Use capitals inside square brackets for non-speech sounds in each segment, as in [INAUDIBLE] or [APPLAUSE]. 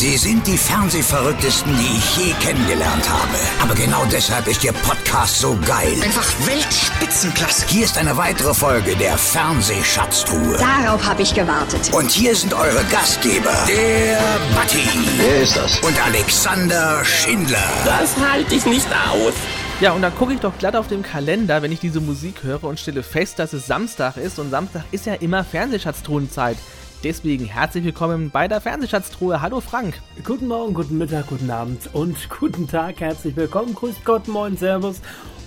Sie sind die Fernsehverrücktesten, die ich je kennengelernt habe. Aber genau deshalb ist Ihr Podcast so geil. Einfach Weltspitzenklasse. Hier ist eine weitere Folge der Fernsehschatztruhe. Darauf habe ich gewartet. Und hier sind eure Gastgeber, der Batti Wer ist das? und Alexander Schindler. Das halte ich nicht aus. Ja, und dann gucke ich doch glatt auf dem Kalender, wenn ich diese Musik höre und stelle fest, dass es Samstag ist. Und Samstag ist ja immer Fernsehschatztruhenzeit. Deswegen herzlich willkommen bei der Fernsehschatztruhe. Hallo Frank. Guten Morgen, guten Mittag, guten Abend und [LAUGHS] guten Tag. Herzlich willkommen, grüßt Gott, moin, servus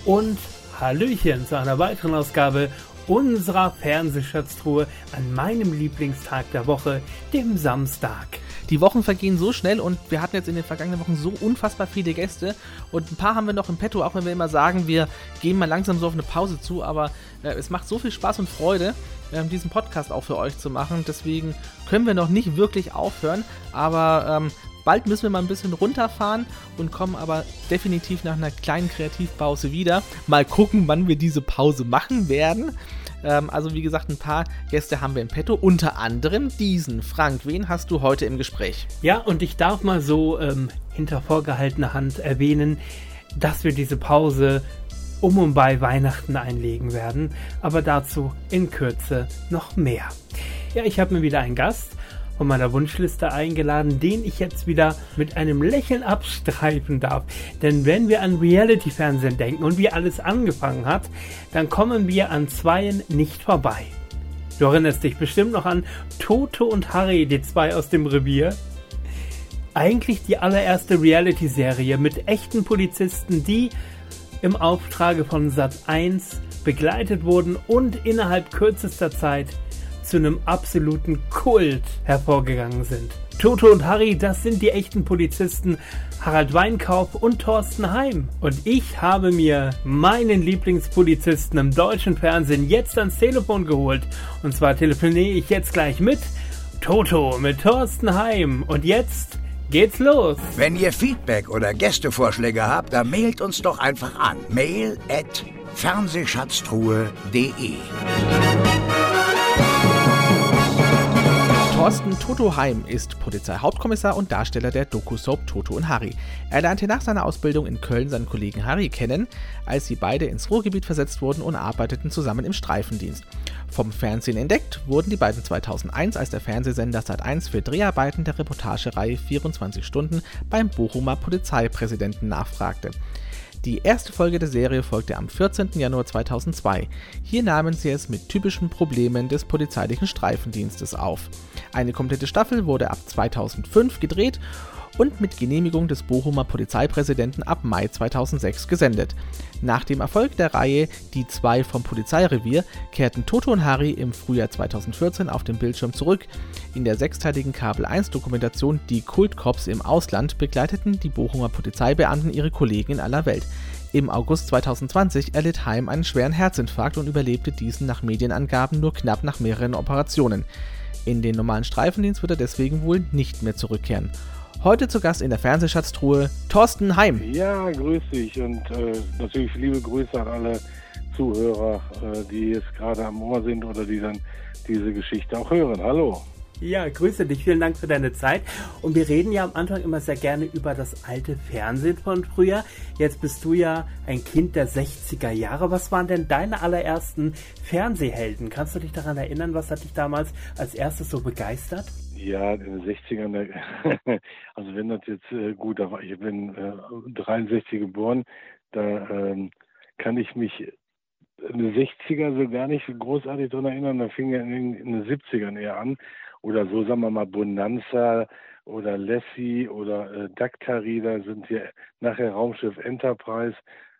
und Hallöchen zu einer weiteren Ausgabe unserer Fernsehschatztruhe an meinem Lieblingstag der Woche, dem Samstag. Die Wochen vergehen so schnell und wir hatten jetzt in den vergangenen Wochen so unfassbar viele Gäste und ein paar haben wir noch im Petto, auch wenn wir immer sagen, wir gehen mal langsam so auf eine Pause zu, aber äh, es macht so viel Spaß und Freude, ähm, diesen Podcast auch für euch zu machen. Deswegen können wir noch nicht wirklich aufhören, aber ähm, bald müssen wir mal ein bisschen runterfahren und kommen aber definitiv nach einer kleinen Kreativpause wieder. Mal gucken, wann wir diese Pause machen werden. Ähm, also wie gesagt, ein paar Gäste haben wir im Petto, unter anderem diesen. Frank, wen hast du heute im Gespräch? Ja, und ich darf mal so ähm, hinter vorgehaltener Hand erwähnen, dass wir diese Pause um und bei Weihnachten einlegen werden, aber dazu in Kürze noch mehr. Ja, ich habe mir wieder einen Gast von meiner Wunschliste eingeladen, den ich jetzt wieder mit einem Lächeln abstreifen darf. Denn wenn wir an Reality-Fernsehen denken und wie alles angefangen hat, dann kommen wir an zweien nicht vorbei. Du erinnerst dich bestimmt noch an Toto und Harry, die zwei aus dem Revier. Eigentlich die allererste Reality-Serie mit echten Polizisten, die im Auftrage von Sat1 begleitet wurden und innerhalb kürzester Zeit zu einem absoluten Kult hervorgegangen sind. Toto und Harry, das sind die echten Polizisten Harald Weinkauf und Thorsten Heim. Und ich habe mir meinen Lieblingspolizisten im deutschen Fernsehen jetzt ans Telefon geholt. Und zwar telefoniere ich jetzt gleich mit Toto, mit Thorsten Heim. Und jetzt geht's los. Wenn ihr Feedback oder Gästevorschläge habt, dann mailt uns doch einfach an. Mail at fernsehschatztruhe.de Thorsten Toto Heim ist Polizeihauptkommissar und Darsteller der Doku-Soap Toto und Harry. Er lernte nach seiner Ausbildung in Köln seinen Kollegen Harry kennen, als sie beide ins Ruhrgebiet versetzt wurden und arbeiteten zusammen im Streifendienst. Vom Fernsehen entdeckt wurden die beiden 2001, als der Fernsehsender Sat1 für Dreharbeiten der Reportagereihe 24 Stunden beim Bochumer Polizeipräsidenten nachfragte. Die erste Folge der Serie folgte am 14. Januar 2002. Hier nahmen sie es mit typischen Problemen des polizeilichen Streifendienstes auf. Eine komplette Staffel wurde ab 2005 gedreht und mit Genehmigung des Bochumer Polizeipräsidenten ab Mai 2006 gesendet. Nach dem Erfolg der Reihe Die zwei vom Polizeirevier kehrten Toto und Harry im Frühjahr 2014 auf den Bildschirm zurück. In der sechsteiligen Kabel 1 Dokumentation Die Kultcops im Ausland begleiteten die Bochumer Polizeibeamten ihre Kollegen in aller Welt. Im August 2020 erlitt Heim einen schweren Herzinfarkt und überlebte diesen nach Medienangaben nur knapp nach mehreren Operationen. In den normalen Streifendienst wird er deswegen wohl nicht mehr zurückkehren. Heute zu Gast in der Fernsehschatztruhe Thorsten Heim. Ja, grüß dich und äh, natürlich liebe Grüße an alle Zuhörer, äh, die jetzt gerade am Ohr sind oder die dann diese Geschichte auch hören. Hallo. Ja, grüße dich. Vielen Dank für deine Zeit. Und wir reden ja am Anfang immer sehr gerne über das alte Fernsehen von früher. Jetzt bist du ja ein Kind der 60er Jahre. Was waren denn deine allerersten Fernsehhelden? Kannst du dich daran erinnern, was hat dich damals als erstes so begeistert? Ja, in den 60ern, da- [LAUGHS] also wenn das jetzt äh, gut, ich bin äh, 63 geboren, da ähm, kann ich mich in den 60er so gar nicht großartig dran erinnern, da fing ja in den 70ern eher an. Oder so, sagen wir mal, Bonanza oder Lassie oder äh, Daktari, da sind ja nachher Raumschiff Enterprise,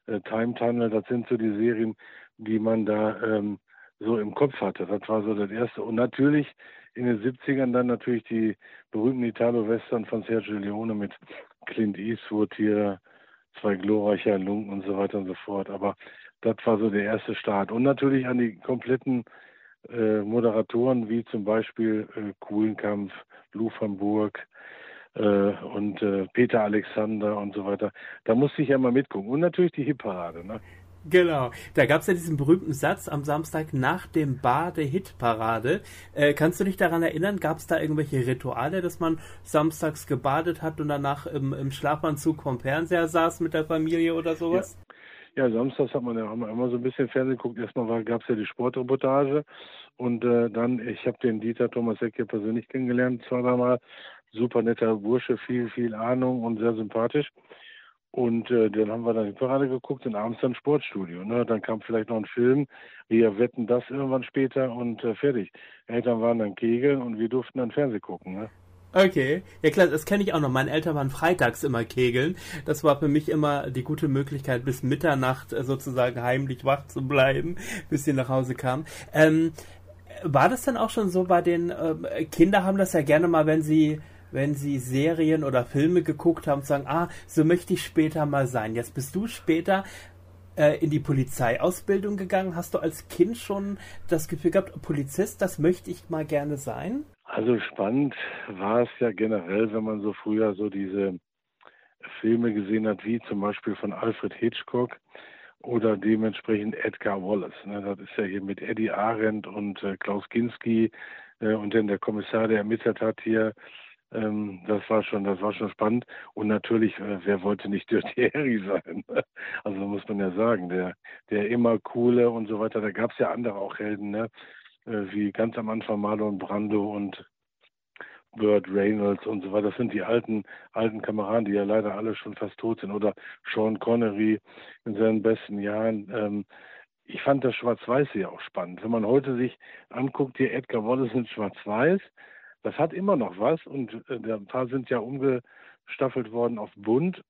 äh, Time Tunnel, das sind so die Serien, die man da ähm, so im Kopf hatte. Das war so das Erste. Und natürlich in den 70ern dann natürlich die berühmten Italo-Western von Sergio Leone mit Clint Eastwood hier, zwei glorreicher Lunken und so weiter und so fort. Aber das war so der erste Start. Und natürlich an die kompletten äh, Moderatoren, wie zum Beispiel äh, Kuhlenkampf, Lou van Burg äh, und äh, Peter Alexander und so weiter. Da musste ich ja mal mitgucken. Und natürlich die Hitparade. Ne? Genau. Da gab es ja diesen berühmten Satz am Samstag nach dem Bade-Hit-Parade. Äh, kannst du dich daran erinnern? Gab es da irgendwelche Rituale, dass man samstags gebadet hat und danach im, im Schlafanzug vom Fernseher saß mit der Familie oder sowas? Ja, ja samstags hat man ja immer so ein bisschen Fernsehen geguckt. Erstmal gab es ja die Sportreportage und äh, dann, ich habe den Dieter Thomas Heck hier persönlich kennengelernt, zwei, dreimal. Super netter Bursche, viel, viel Ahnung und sehr sympathisch. Und äh, dann haben wir dann die Parade geguckt und abends dann Sportstudio. Ne? Dann kam vielleicht noch ein Film, wir wetten das irgendwann später und äh, fertig. Eltern waren dann Kegeln und wir durften dann Fernsehen gucken. Ne? Okay, ja klar, das kenne ich auch noch. Meine Eltern waren freitags immer kegeln. Das war für mich immer die gute Möglichkeit, bis Mitternacht äh, sozusagen heimlich wach zu bleiben, bis sie nach Hause kamen. Ähm, war das dann auch schon so bei den äh, Kinder haben das ja gerne mal, wenn sie wenn sie Serien oder Filme geguckt haben, sagen, ah, so möchte ich später mal sein. Jetzt bist du später äh, in die Polizeiausbildung gegangen. Hast du als Kind schon das Gefühl gehabt, Polizist, das möchte ich mal gerne sein? Also spannend war es ja generell, wenn man so früher so diese Filme gesehen hat, wie zum Beispiel von Alfred Hitchcock oder dementsprechend Edgar Wallace. Ne? Das ist ja hier mit Eddie Arendt und äh, Klaus Kinski äh, und dann der Kommissar, der ermittelt hat hier ähm, das war schon, das war schon spannend. Und natürlich, äh, wer wollte nicht Dirty [LAUGHS] Harry sein? also muss man ja sagen, der, der immer coole und so weiter. Da gab es ja andere auch Helden, ne? Äh, wie ganz am Anfang Marlon Brando und Burt Reynolds und so weiter. Das sind die alten, alten Kameraden, die ja leider alle schon fast tot sind. Oder Sean Connery in seinen besten Jahren. Ähm, ich fand das Schwarz-Weiß ja auch spannend. Wenn man heute sich anguckt, hier Edgar Wallace in Schwarz-Weiß, das hat immer noch was und äh, ein paar sind ja umgestaffelt worden auf bunt.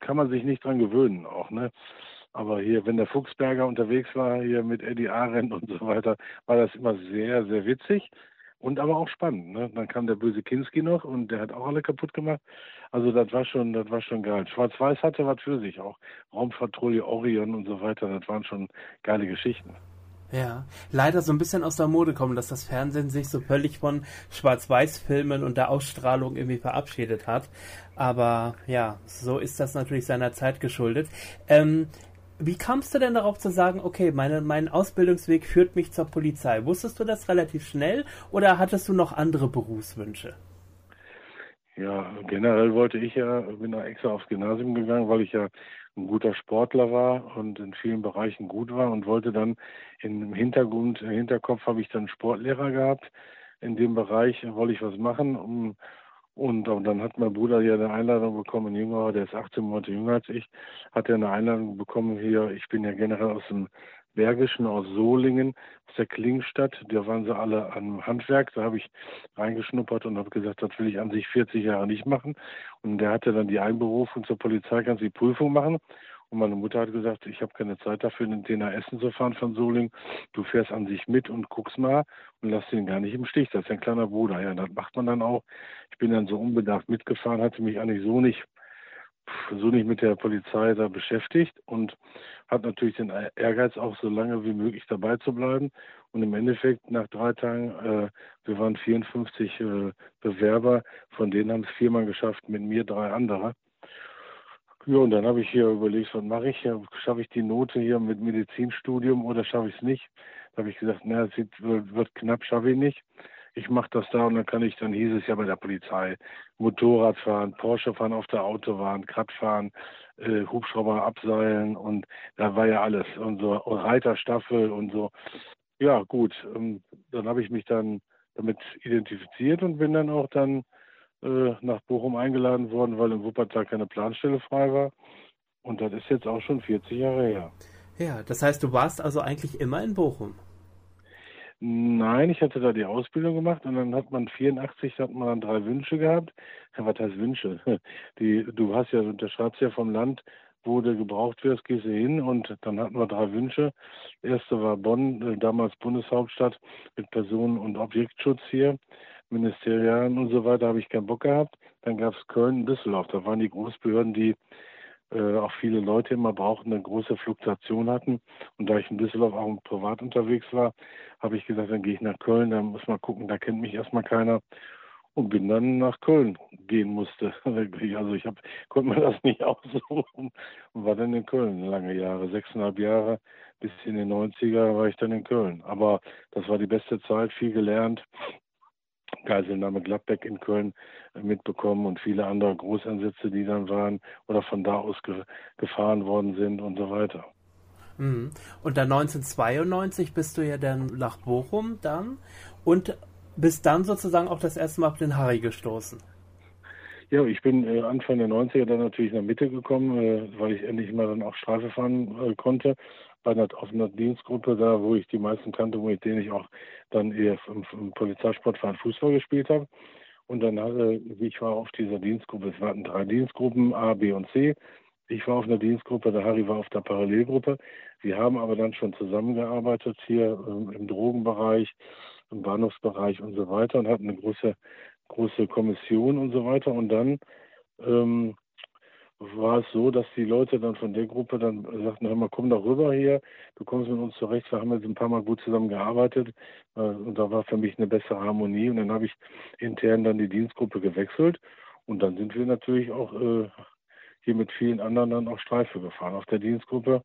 Kann man sich nicht dran gewöhnen auch, ne? Aber hier, wenn der Fuchsberger unterwegs war, hier mit Eddie Arendt und so weiter, war das immer sehr, sehr witzig und aber auch spannend. Ne? Dann kam der böse Kinski noch und der hat auch alle kaputt gemacht. Also das war schon, das war schon geil. Schwarz-Weiß hatte was für sich auch. Raumpatrouille Orion und so weiter, das waren schon geile Geschichten. Ja, leider so ein bisschen aus der Mode kommen, dass das Fernsehen sich so völlig von Schwarz-Weiß-Filmen und der Ausstrahlung irgendwie verabschiedet hat. Aber ja, so ist das natürlich seiner Zeit geschuldet. Ähm, wie kamst du denn darauf zu sagen, okay, meine, mein Ausbildungsweg führt mich zur Polizei? Wusstest du das relativ schnell oder hattest du noch andere Berufswünsche? Ja, generell wollte ich ja, bin da extra aufs Gymnasium gegangen, weil ich ja ein guter Sportler war und in vielen Bereichen gut war und wollte dann im Hintergrund, im Hinterkopf habe ich dann Sportlehrer gehabt. In dem Bereich wollte ich was machen. Um, und, und dann hat mein Bruder hier eine Einladung bekommen, ein Jüngerer, der ist 18 Monate jünger als ich, hat er eine Einladung bekommen hier. Ich bin ja generell aus dem Bergischen aus Solingen, aus der Klingstadt. Da waren sie alle am Handwerk. Da habe ich reingeschnuppert und habe gesagt, das will ich an sich 40 Jahre nicht machen. Und der hatte dann die Einberufung zur Polizei, kannst die Prüfung machen. Und meine Mutter hat gesagt, ich habe keine Zeit dafür, in den Essen zu fahren von Solingen. Du fährst an sich mit und guckst mal und lass den gar nicht im Stich. Das ist ein kleiner Bruder. Ja, das macht man dann auch. Ich bin dann so unbedacht mitgefahren, hatte mich eigentlich so nicht so nicht mit der Polizei da beschäftigt und hat natürlich den Ehrgeiz, auch so lange wie möglich dabei zu bleiben. Und im Endeffekt nach drei Tagen, äh, wir waren 54 äh, Bewerber, von denen haben es viermal geschafft, mit mir drei andere. Ja, und dann habe ich hier überlegt, was mache ich? Schaffe ich die Note hier mit Medizinstudium oder schaffe ich es nicht? Da habe ich gesagt, na, es wird, knapp, schaffe ich nicht ich mache das da und dann kann ich, dann hieß es ja bei der Polizei, Motorrad fahren, Porsche fahren auf der Autobahn, Krat fahren, äh, Hubschrauber abseilen und da war ja alles und so Reiterstaffel und so. Ja, gut, ähm, dann habe ich mich dann damit identifiziert und bin dann auch dann äh, nach Bochum eingeladen worden, weil in Wuppertal keine Planstelle frei war. Und das ist jetzt auch schon 40 Jahre her. Ja, das heißt, du warst also eigentlich immer in Bochum. Nein, ich hatte da die Ausbildung gemacht und dann hat man 84, hat man dann drei Wünsche gehabt. Ja, was heißt Wünsche? [LAUGHS] Die, du hast ja, unterschreibst ja vom Land, wo du gebraucht wirst, gehst du hin und dann hatten wir drei Wünsche. Der erste war Bonn, äh, damals Bundeshauptstadt mit Personen- und Objektschutz hier, Ministerialen und so weiter, habe ich keinen Bock gehabt. Dann gab es Köln und Düsseldorf, da waren die Großbehörden, die äh, auch viele Leute immer brauchten, eine große Fluktuation hatten. Und da ich in Düsseldorf auch privat unterwegs war, habe ich gesagt, dann gehe ich nach Köln, da muss man gucken, da kennt mich erstmal keiner. und bin dann nach Köln gehen musste. [LAUGHS] Also ich hab, konnte mir das nicht [LAUGHS] aussuchen und war dann in Köln lange Jahre, sechseinhalb Jahre bis in den 90er war ich dann in Köln. Aber das war die beste Zeit, viel gelernt. Geiselnahme Gladbeck in Köln äh, mitbekommen und viele andere Großansätze, die dann waren oder von da aus ge gefahren worden sind und so weiter. Mhm. Und dann 1992 bist du ja dann nach Bochum dann und bist dann sozusagen auch das erste Mal auf den Harry gestoßen. Ja, ich bin äh, Anfang der 90er dann natürlich in der Mitte gekommen, äh, weil ich endlich mal dann auch Streife fahren äh, konnte bei einer, auf einer Dienstgruppe da, wo ich die meisten kannte, wo ich denen ich auch dann eher im, im Polizeisportverein Fußball gespielt habe. Und dann hatte, ich war auf dieser Dienstgruppe, es waren drei Dienstgruppen, A, B und C. Ich war auf einer Dienstgruppe, der Harry war auf der Parallelgruppe. Wir haben aber dann schon zusammengearbeitet hier ähm, im Drogenbereich, im Bahnhofsbereich und so weiter und hatten eine große, große Kommission und so weiter. Und dann ähm, war es so, dass die Leute dann von der Gruppe dann sagten, hör mal, komm doch rüber hier, du kommst mit uns zurecht, wir haben jetzt ein paar Mal gut zusammen gearbeitet äh, und da war für mich eine bessere Harmonie und dann habe ich intern dann die Dienstgruppe gewechselt und dann sind wir natürlich auch äh, hier mit vielen anderen dann auch Streife gefahren auf der Dienstgruppe.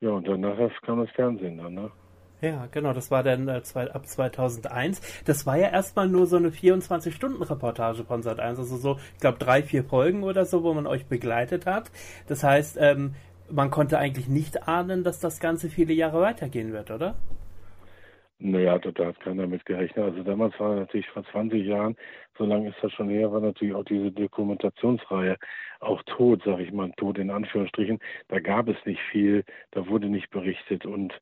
Ja, und danach kam das Fernsehen dann, ne? Ja, genau, das war dann äh, zwei, ab 2001. Das war ja erstmal nur so eine 24-Stunden-Reportage von Sat 1, also so, ich glaube, drei, vier Folgen oder so, wo man euch begleitet hat. Das heißt, ähm, man konnte eigentlich nicht ahnen, dass das Ganze viele Jahre weitergehen wird, oder? Naja, da hat keiner mit gerechnet. Also damals war natürlich vor 20 Jahren, so lange ist das schon her, war natürlich auch diese Dokumentationsreihe auch tot, sage ich mal, tot in Anführungsstrichen. Da gab es nicht viel, da wurde nicht berichtet und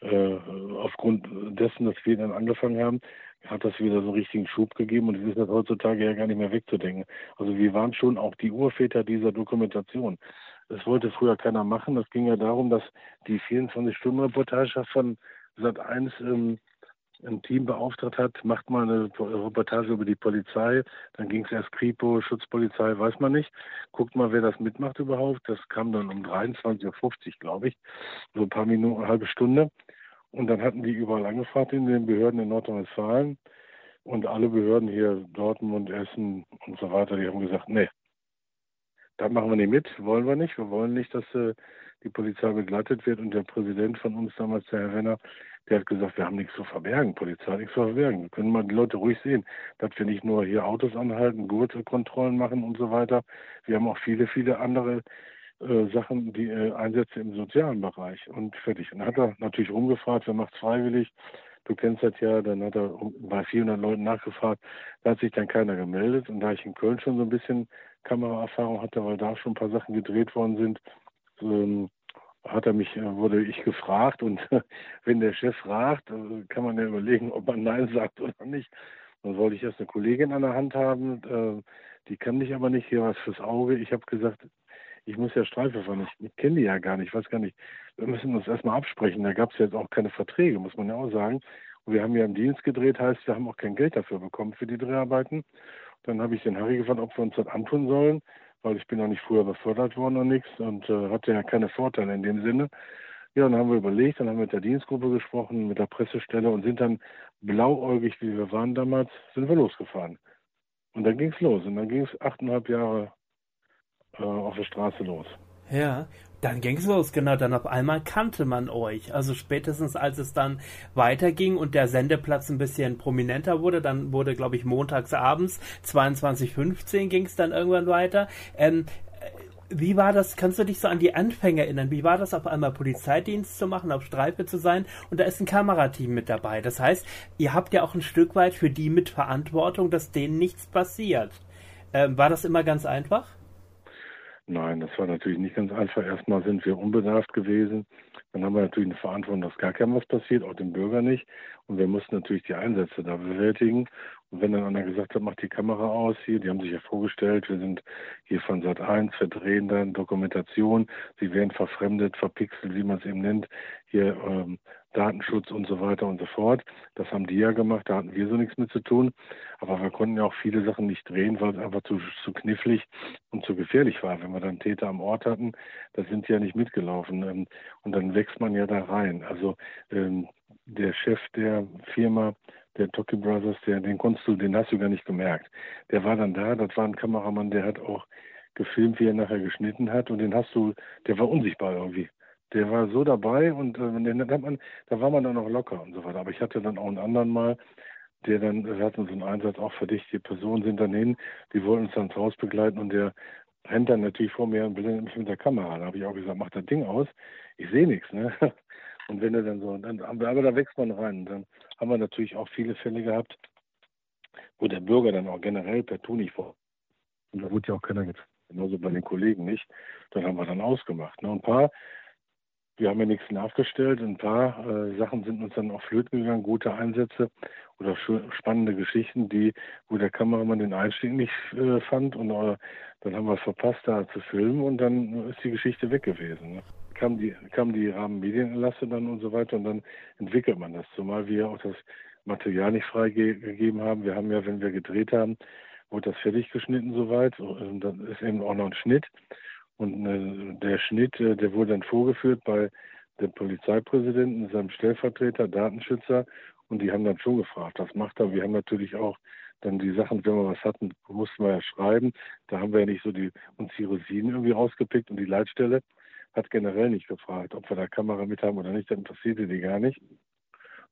aufgrund dessen, dass wir dann angefangen haben, hat das wieder so einen richtigen Schub gegeben und es ist das heutzutage ja gar nicht mehr wegzudenken. Also wir waren schon auch die Urväter dieser Dokumentation. Das wollte früher keiner machen. Das ging ja darum, dass die 24-Stunden-Reportage von Sat 1 ähm, ein Team beauftragt hat, macht mal eine Reportage über die Polizei, dann ging es erst Kripo, Schutzpolizei, weiß man nicht. Guckt mal, wer das mitmacht überhaupt. Das kam dann um 23.50 Uhr, glaube ich, so ein paar Minuten, eine halbe Stunde. Und dann hatten die überall angefragt in den Behörden in Nordrhein-Westfalen. Und alle Behörden hier, Dortmund, Essen und so weiter, die haben gesagt, nee, da machen wir nicht mit, wollen wir nicht. Wir wollen nicht, dass äh, die Polizei begleitet wird. Und der Präsident von uns damals, der Herr Wenner, der hat gesagt, wir haben nichts zu verbergen, Polizei nichts zu verbergen. Wir können mal die Leute ruhig sehen, dass wir nicht nur hier Autos anhalten, Gurtkontrollen machen und so weiter. Wir haben auch viele, viele andere äh, Sachen, die äh, Einsätze im sozialen Bereich und fertig. Dann hat er natürlich rumgefragt, wer macht freiwillig. Du kennst das ja, dann hat er bei 400 Leuten nachgefragt, da hat sich dann keiner gemeldet. Und da ich in Köln schon so ein bisschen Kameraerfahrung hatte, weil da schon ein paar Sachen gedreht worden sind, ähm, hat er mich, äh, wurde ich gefragt und [LAUGHS] wenn der Chef fragt, äh, kann man ja überlegen, ob man Nein sagt oder nicht. Dann wollte ich erst eine Kollegin an der Hand haben, die kann mich aber nicht, hier was fürs Auge. Ich habe gesagt, ich muss ja Streife fahren, ich, ich kenne die ja gar nicht, ich weiß gar nicht. Wir müssen uns erstmal absprechen, da gab es jetzt auch keine Verträge, muss man ja auch sagen. Und wir haben ja im Dienst gedreht, heißt, wir haben auch kein Geld dafür bekommen für die Dreharbeiten. Dann habe ich den Harry gefragt, ob wir uns das antun sollen weil ich bin auch nicht früher befördert worden und nichts und äh, hatte ja keine Vorteile in dem Sinne. Ja, dann haben wir überlegt, dann haben wir mit der Dienstgruppe gesprochen, mit der Pressestelle und sind dann blauäugig, wie wir waren damals, sind wir losgefahren. Und dann ging es los und dann ging es achteinhalb Jahre äh, auf der Straße los. Ja, dann ging es los, genau. Dann auf einmal kannte man euch. Also spätestens als es dann weiterging und der Sendeplatz ein bisschen prominenter wurde, dann wurde, glaube ich, montags abends 22.15 ging es dann irgendwann weiter. Ähm, äh, wie war das, kannst du dich so an die Anfänge erinnern? Wie war das auf einmal Polizeidienst zu machen, auf Streife zu sein und da ist ein Kamerateam mit dabei? Das heißt, ihr habt ja auch ein Stück weit für die Mitverantwortung, dass denen nichts passiert. Ähm, war das immer ganz einfach? Nein, das war natürlich nicht ganz einfach. Erstmal sind wir unbedarft gewesen. Dann haben wir natürlich eine Verantwortung, dass gar kein was passiert, auch dem Bürger nicht. Und wir mussten natürlich die Einsätze da bewältigen. Und wenn dann einer gesagt hat, macht die Kamera aus hier, die haben sich ja vorgestellt, wir sind hier von Sat 1, verdrehen dann Dokumentation, sie werden verfremdet, verpixelt, wie man es eben nennt, hier ähm, Datenschutz und so weiter und so fort. Das haben die ja gemacht, da hatten wir so nichts mit zu tun. Aber wir konnten ja auch viele Sachen nicht drehen, weil es einfach zu, zu knifflig und zu gefährlich war. Wenn wir dann Täter am Ort hatten, da sind sie ja nicht mitgelaufen. Ähm, und dann wächst man ja da rein. Also ähm, der Chef der Firma, der Toki Brothers, der, den konntest du, den hast du gar nicht gemerkt. Der war dann da, das war ein Kameramann, der hat auch gefilmt, wie er nachher geschnitten hat und den hast du, der war unsichtbar irgendwie. Der war so dabei und äh, den hat man, da war man dann noch locker und so weiter. Aber ich hatte dann auch einen anderen mal, der dann, wir hatten so einen Einsatz auch verdächtige Personen sind dann hin, die wollten uns dann ins Haus begleiten und der rennt dann natürlich vor mir und blendet mich mit der Kamera. Da habe ich auch gesagt, mach das Ding aus, ich sehe nichts, ne? [LAUGHS] Und wenn er dann so, dann, aber da wächst man rein. Dann haben wir natürlich auch viele Fälle gehabt, wo der Bürger dann auch generell per Tu nicht vor. Und da wurde ja auch keiner getroffen. Genauso bei den Kollegen nicht. Dann haben wir dann ausgemacht. Ne? Ein paar, wir haben ja nichts nachgestellt. Ein paar äh, Sachen sind uns dann auch flöten gegangen, gute Einsätze oder spannende Geschichten, die, wo der Kameramann den Einstieg nicht äh, fand. Und äh, dann haben wir verpasst, da zu filmen und dann ist die Geschichte weg gewesen. Ne? Kam die, kam die Rahmenmedienerlasse dann und so weiter und dann entwickelt man das. Zumal wir auch das Material nicht freigegeben haben. Wir haben ja, wenn wir gedreht haben, wurde das fertig geschnitten soweit. Und dann ist eben auch noch ein Schnitt. Und äh, der Schnitt, äh, der wurde dann vorgeführt bei dem Polizeipräsidenten, seinem Stellvertreter, Datenschützer. Und die haben dann schon gefragt, was macht er? Wir haben natürlich auch dann die Sachen, wenn wir was hatten, mussten wir ja schreiben. Da haben wir ja nicht so die, uns die Rosinen irgendwie rausgepickt und die Leitstelle hat generell nicht gefragt, ob wir da Kamera mit haben oder nicht. Das interessierte die gar nicht.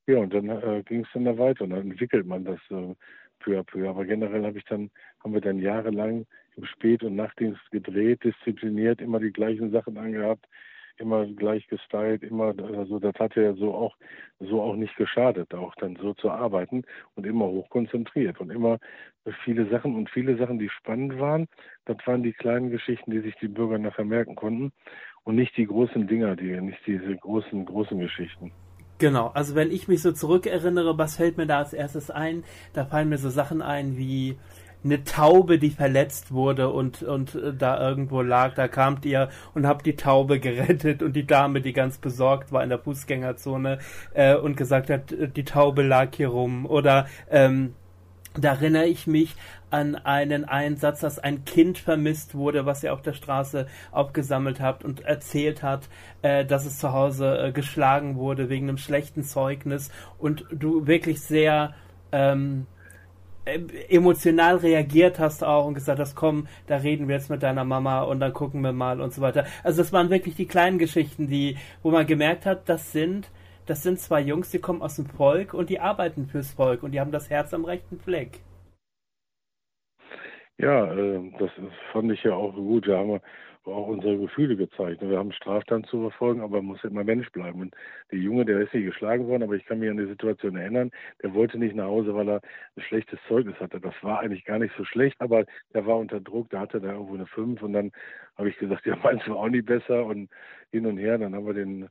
Ja, und dann äh, ging es dann da weiter und dann entwickelt man das äh, peu à peu. Aber generell habe ich dann, haben wir dann jahrelang im Spät- und Nachtdienst gedreht, diszipliniert, immer die gleichen Sachen angehabt, immer gleich gestylt, immer, also das hat ja so auch, so auch nicht geschadet, auch dann so zu arbeiten und immer hochkonzentriert und immer viele Sachen und viele Sachen, die spannend waren, das waren die kleinen Geschichten, die sich die Bürger nachher merken konnten und nicht die großen Dinger, die, nicht diese großen, großen Geschichten. Genau, also wenn ich mich so zurückerinnere, was fällt mir da als erstes ein? Da fallen mir so Sachen ein wie eine Taube, die verletzt wurde und, und äh, da irgendwo lag. Da kamt ihr und habt die Taube [LAUGHS] gerettet und die Dame, die ganz besorgt war in der Fußgängerzone äh, und gesagt hat, die Taube lag hier rum. Oder ähm, da erinnere ich mich an einen Einsatz, dass ein Kind vermisst wurde, was ihr auf der Straße aufgesammelt habt und erzählt hat, äh, dass es zu Hause äh, geschlagen wurde wegen einem schlechten Zeugnis und du wirklich sehr ähm, äh, emotional reagiert hast auch und gesagt hast, komm, da reden wir jetzt mit deiner Mama und dann gucken wir mal und so weiter. Also das waren wirklich die kleinen Geschichten, die, wo man gemerkt hat, das sind das sind zwei Jungs, die kommen aus dem Volk und die arbeiten fürs Volk und die haben das Herz am rechten Fleck. Ja, äh, das fand ich ja auch gut. Da haben wir auch unsere Gefühle gezeigt. Wir haben Straftaten zu verfolgen, aber man muss immer Mensch bleiben. Und der Junge, der ist nicht geschlagen worden, aber ich kann mich an die Situation erinnern, der wollte nicht nach Hause, weil er ein schlechtes Zeugnis hatte. Das war eigentlich gar nicht so schlecht, aber der war unter Druck, da hatte er irgendwo eine 5 und dann habe ich gesagt, [LAUGHS] ja, meinst du auch nicht besser und hin und her. Dann haben wir den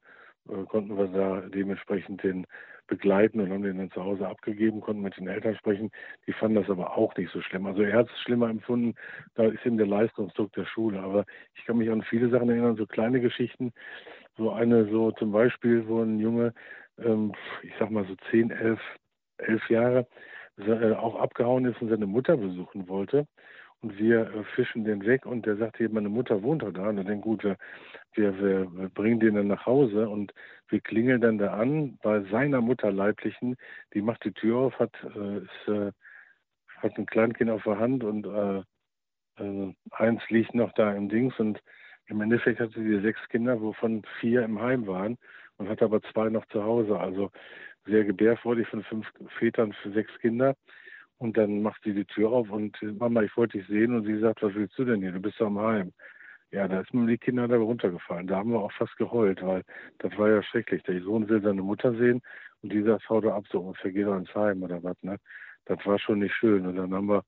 äh, konnten wir da dementsprechend den begleiten und haben den dann zu Hause abgegeben, konnten mit den Eltern sprechen. Die fanden das aber auch nicht so schlimm. Also er hat es schlimmer empfunden, da ist eben der Leistungsdruck der Schule. Aber ich kann mich an viele Sachen erinnern, so kleine Geschichten. So eine, so zum Beispiel, wo ein Junge, ähm, ich sag mal so zehn, elf, elf Jahre, äh, auch abgehauen ist und seine Mutter besuchen wollte und wir äh, fischen den weg und der sagt hier, meine Mutter wohnt da. Und dann denkt, gut, wir, wir, wir bringen den dann nach Hause und wir klingeln dann da an bei seiner Mutter leiblichen. Die macht die Tür auf, hat, äh, ist, äh, hat ein Kleinkind auf der Hand und äh, äh, eins liegt noch da im Dings und im Endeffekt hatte sie sechs Kinder, wovon vier im Heim waren und hat aber zwei noch zu Hause. Also sehr gebärfreudig von fünf Vätern für sechs Kinder. Und dann macht sie die Tür auf und Mama, ich wollte dich sehen. Und sie sagt, was willst du denn hier? Du bist am Heim. Ja, da ist mir die Kinder da runtergefallen. Da haben wir auch fast geheult, weil das war ja schrecklich. Der Sohn will seine Mutter sehen und die sagt, hau doch ab so ungefähr, geh doch ins Heim oder was, ne? Das war schon nicht schön. Und dann haben wir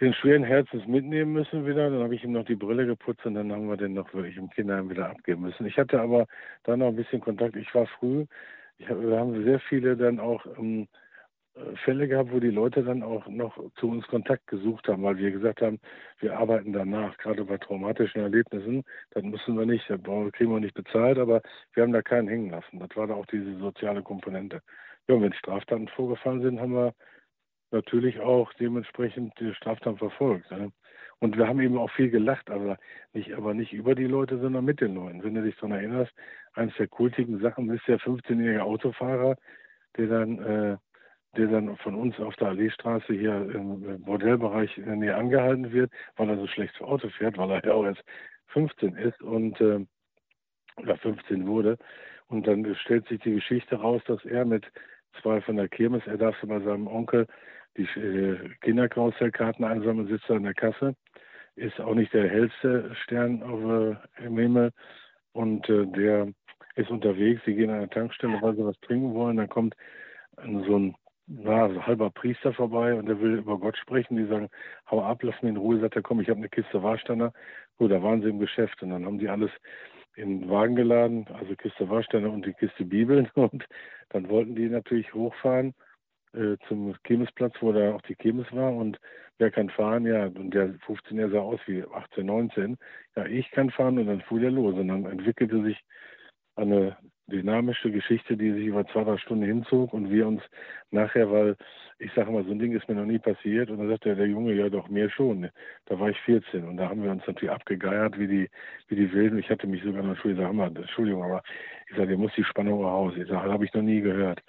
den schweren Herzens mitnehmen müssen wieder. Dann habe ich ihm noch die Brille geputzt und dann haben wir den noch wirklich im Kinderheim wieder abgeben müssen. Ich hatte aber dann noch ein bisschen Kontakt. Ich war früh. Ich, wir haben sehr viele dann auch ähm, Fälle gehabt, wo die Leute dann auch noch zu uns Kontakt gesucht haben, weil wir gesagt haben, wir arbeiten danach, gerade bei traumatischen Erlebnissen, das müssen wir nicht, das kriegen wir nicht bezahlt, aber wir haben da keinen hängen lassen. Das war da auch diese soziale Komponente. Ja, und wenn Straftaten vorgefallen sind, haben wir natürlich auch dementsprechend die Straftaten verfolgt. Ne? Und wir haben eben auch viel gelacht, aber nicht, aber nicht über die Leute, sondern mit den Leuten. Wenn du dich daran erinnerst, eines der kultigen Sachen ist der 15-jährige Autofahrer, der dann äh, der dann von uns auf der Alleestraße hier im Bordellbereich in der Nähe angehalten wird, weil er so schlecht Auto fährt, weil er ja auch erst 15 ist und äh, oder 15 wurde. Und dann stellt sich die Geschichte raus, dass er mit zwei von der Kirmes, er darf bei seinem Onkel die äh, Kinderkarussellkarten einsammeln, sitzt an der Kasse, ist auch nicht der hellste Stern auf, äh, im Himmel und äh, der ist unterwegs, sie gehen an eine Tankstelle, weil sie was trinken wollen, dann kommt so ein na, so halber Priester vorbei und der will über Gott sprechen. Die sagen, hau ab, lass mich in Ruhe. Sagt er, komm, ich habe eine Kiste Warsteiner. Gut, da waren sie im Geschäft und dann haben die alles in den Wagen geladen, also Kiste Warsteiner und die Kiste Bibeln. [LAUGHS] Und dann wollten die natürlich hochfahren äh, zum Kirmesplatz, wo da auch die Kirmes war. Und wer kann fahren? Ja, und der 15er sah aus wie 18, 19. Ja, ich kann fahren und dann fuhr der los. Und dann entwickelte sich eine dynamische Geschichte, die sich über zwei, drei Stunden hinzog und wir uns nachher, weil ich sage mal, so ein Ding ist mir noch nie passiert und dann sagte der Junge, ja doch, mir schon. Da war ich 14 und da haben wir uns natürlich abgegeiert wie die, wie die Wilden. Ich hatte mich sogar noch Schule gesagt, Entschuldigung, aber ich sage, ihr muss die Spannung raus. Ich sage, das habe ich noch nie gehört.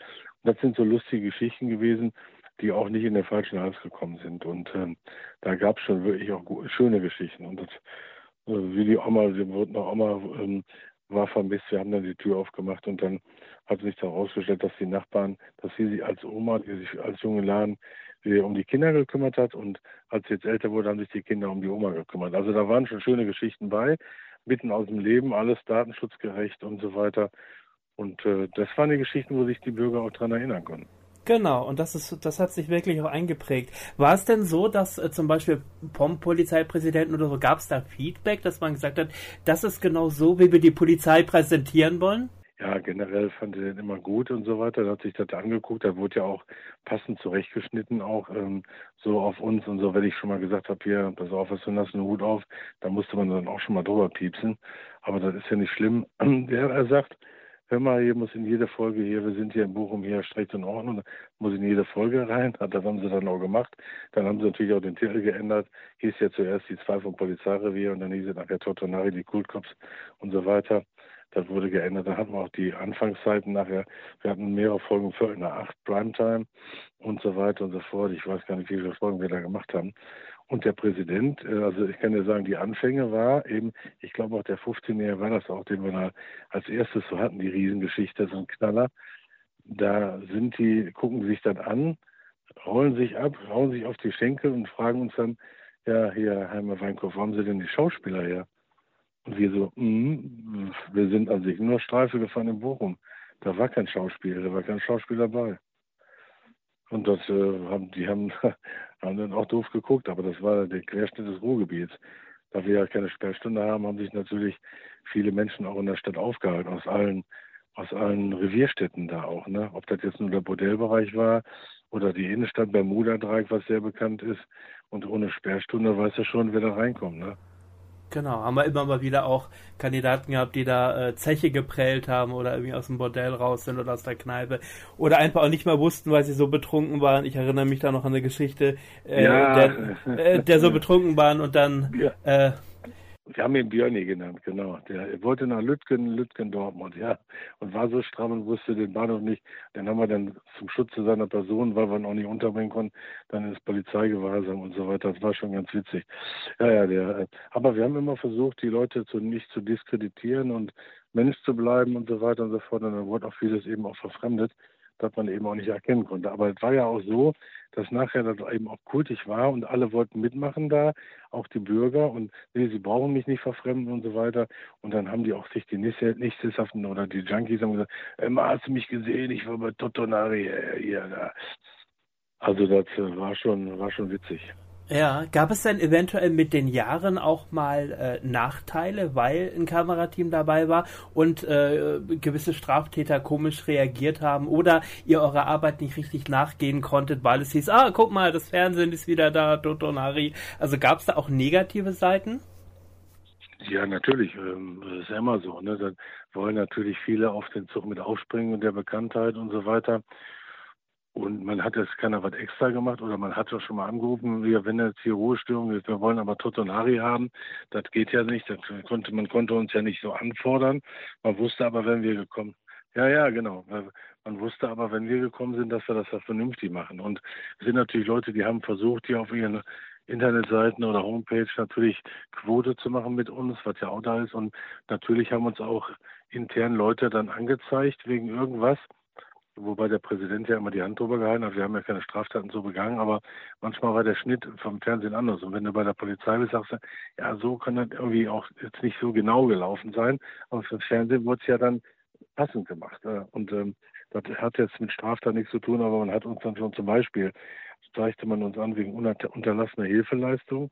Und das sind so lustige Geschichten gewesen, die auch nicht in den falschen Hals gekommen sind. Und ähm, da gab es schon wirklich auch schöne Geschichten. Und das, äh, wie die Oma, sie wurden auch Oma ähm, war vermisst. Wir haben dann die Tür aufgemacht und dann hat sich herausgestellt, dass die Nachbarn, dass sie sich als Oma, die sich als junge Laden um die Kinder gekümmert hat und als sie jetzt älter wurde, haben sich die Kinder um die Oma gekümmert. Also da waren schon schöne Geschichten bei, mitten aus dem Leben, alles datenschutzgerecht und so weiter. Und äh, das waren die Geschichten, wo sich die Bürger auch dran erinnern konnten. Genau, und das ist, das hat sich wirklich auch eingeprägt. War es denn so, dass äh, zum Beispiel vom Polizeipräsidenten oder so gab es da Feedback, dass man gesagt hat, das ist genau so, wie wir die Polizei präsentieren wollen? Ja, generell fand er den immer gut und so weiter. Da hat sich das angeguckt. Da wurde ja auch passend zurechtgeschnitten, auch ähm, so auf uns und so. Wenn ich schon mal gesagt habe, hier, pass auf, was du hast einen Hut auf, da musste man dann auch schon mal drüber piepsen. Aber das ist ja nicht schlimm. [CLEARS THROAT] Der, er sagt, hör mal, hier muss in jede Folge hier, wir sind hier in Bochum hier Recht und Ordnung, muss in jede Folge rein. [LAUGHS] Das haben sie dann auch gemacht. Dann haben sie natürlich auch den Titel geändert. Hieß ja zuerst die zwei vom Polizeirevier und dann hieß es nachher Totonari, die Kultcops und so weiter. Das wurde geändert. Dann hatten wir auch die Anfangszeiten nachher. Wir hatten mehrere Folgen Viertel nach acht Primetime und so weiter und so fort. Ich weiß gar nicht, wie viele Folgen wir da gemacht haben. Und der Präsident, äh, also ich kann ja sagen, die Anfänge war eben, ich glaube auch der 15-Jährige war das auch, den wir da als erstes so hatten, die Riesengeschichte, so ein Knaller. Da sind die, gucken sich dann an, rollen sich ab, hauen sich auf die Schenkel und fragen uns dann, ja, hier, Heimer Weinkauf, wo haben Sie denn die Schauspieler her? Und wir so, mm, wir sind an sich nur Streife gefahren in Bochum. Da war kein Schauspieler, da war kein Schauspieler dabei. Und das äh, haben, die haben, [LAUGHS] haben dann auch doof geguckt, aber das war der Querschnitt des Ruhrgebiets. Da wir ja keine Sperrstunde haben, haben sich natürlich viele Menschen auch in der Stadt aufgehalten, aus allen, aus allen Revierstädten da auch. Ne? Ob das jetzt nur der Bordellbereich war oder die Innenstadt Bermuda-Dreieck, was sehr bekannt ist. Und ohne Sperrstunde weiß er schon, wer da reinkommt. Ne? Genau, haben wir immer mal wieder auch Kandidaten gehabt, die da äh, Zeche geprellt haben oder irgendwie aus dem Bordell raus sind oder aus der Kneipe oder einfach auch nicht mehr wussten, weil sie so betrunken waren. Ich erinnere mich da noch an eine Geschichte, äh, ja. der, äh, der so betrunken waren und dann ja. Wir haben ihn Björni genannt, genau. Der wollte nach Lütgen, Lütgen Dortmund, ja. Und war so stramm und wusste den Bahnhof nicht. Den haben wir dann zum Schutze seiner Person, weil wir ihn auch nicht unterbringen konnten, dann ins Polizeigewahrsam und so weiter. Das war schon ganz witzig. Ja, ja, der, äh, aber wir haben immer versucht, die Leute zu, nicht zu diskreditieren und Mensch zu bleiben und so weiter und so fort. Und dann wurde auch vieles eben auch verfremdet das man eben auch nicht erkennen konnte. Aber es war ja auch so, dass nachher das eben auch kultig war und alle wollten mitmachen da, auch die Bürger und nee, sie brauchen mich nicht verfremden und so weiter. Und dann haben die auch sich die Nichtsesshaften oder die Junkies haben gesagt, immer hast du mich gesehen, ich war bei Totonari hier. Da. Also das äh, war schon, war schon witzig. Ja, gab es denn eventuell mit den Jahren auch mal äh, Nachteile, weil ein Kamerateam dabei war und äh, gewisse Straftäter komisch reagiert haben oder ihr eurer Arbeit nicht richtig nachgehen konntet, weil es hieß, ah, guck mal, das Fernsehen ist wieder da, Dotonari. Also gab es da auch negative Seiten? Ja, natürlich. Ähm, das ist ja immer so. Ne? Da wollen natürlich viele auf den Zug mit aufspringen und der Bekanntheit und so weiter. Und man hat jetzt keiner was extra gemacht oder man hat ja schon mal angerufen, wir, wenn jetzt hier Ruhestörung ist, wir wollen aber Totonari haben. Das geht ja nicht. Das konnte, man konnte uns ja nicht so anfordern. Man wusste aber, wenn wir gekommen, Ja, ja, genau. Man wusste aber, wenn wir gekommen sind, dass wir das ja vernünftig machen. Und es sind natürlich Leute, die haben versucht, hier auf ihren Internetseiten oder Homepage natürlich Quote zu machen mit uns, was ja auch da ist. Und natürlich haben uns auch intern Leute dann angezeigt wegen irgendwas, wobei der Präsident ja immer die Hand drüber gehalten hat. Wir haben ja keine Straftaten so begangen, aber manchmal war der Schnitt vom Fernsehen anders. Und wenn du bei der Polizei bist, sagst du, ja, so kann das irgendwie auch jetzt nicht so genau gelaufen sein. Aber für das Fernsehen wurde es ja dann passend gemacht. Und ähm, das hat jetzt mit Straftaten nichts zu tun, aber man hat uns dann schon zum Beispiel zeigte man uns an wegen unterlassener Hilfeleistung.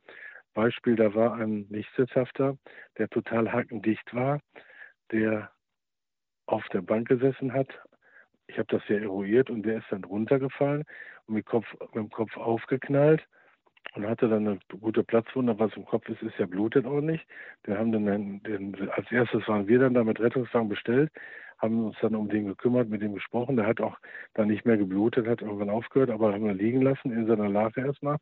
Beispiel, da war ein Nichtsitzhafter, der total hackendicht war, der auf der Bank gesessen hat. Ich habe das ja eruiert und der ist dann runtergefallen und mit, Kopf, mit dem Kopf aufgeknallt und hatte dann eine gute Platzwunde. Was im Kopf ist, ist ja blutet nicht. Den haben dann, den, als erstes waren wir dann da mit Rettungswagen bestellt haben uns dann um den gekümmert, mit dem gesprochen. Der hat auch dann nicht mehr geblutet, hat irgendwann aufgehört, aber haben wir liegen lassen in seiner Lage erstmal.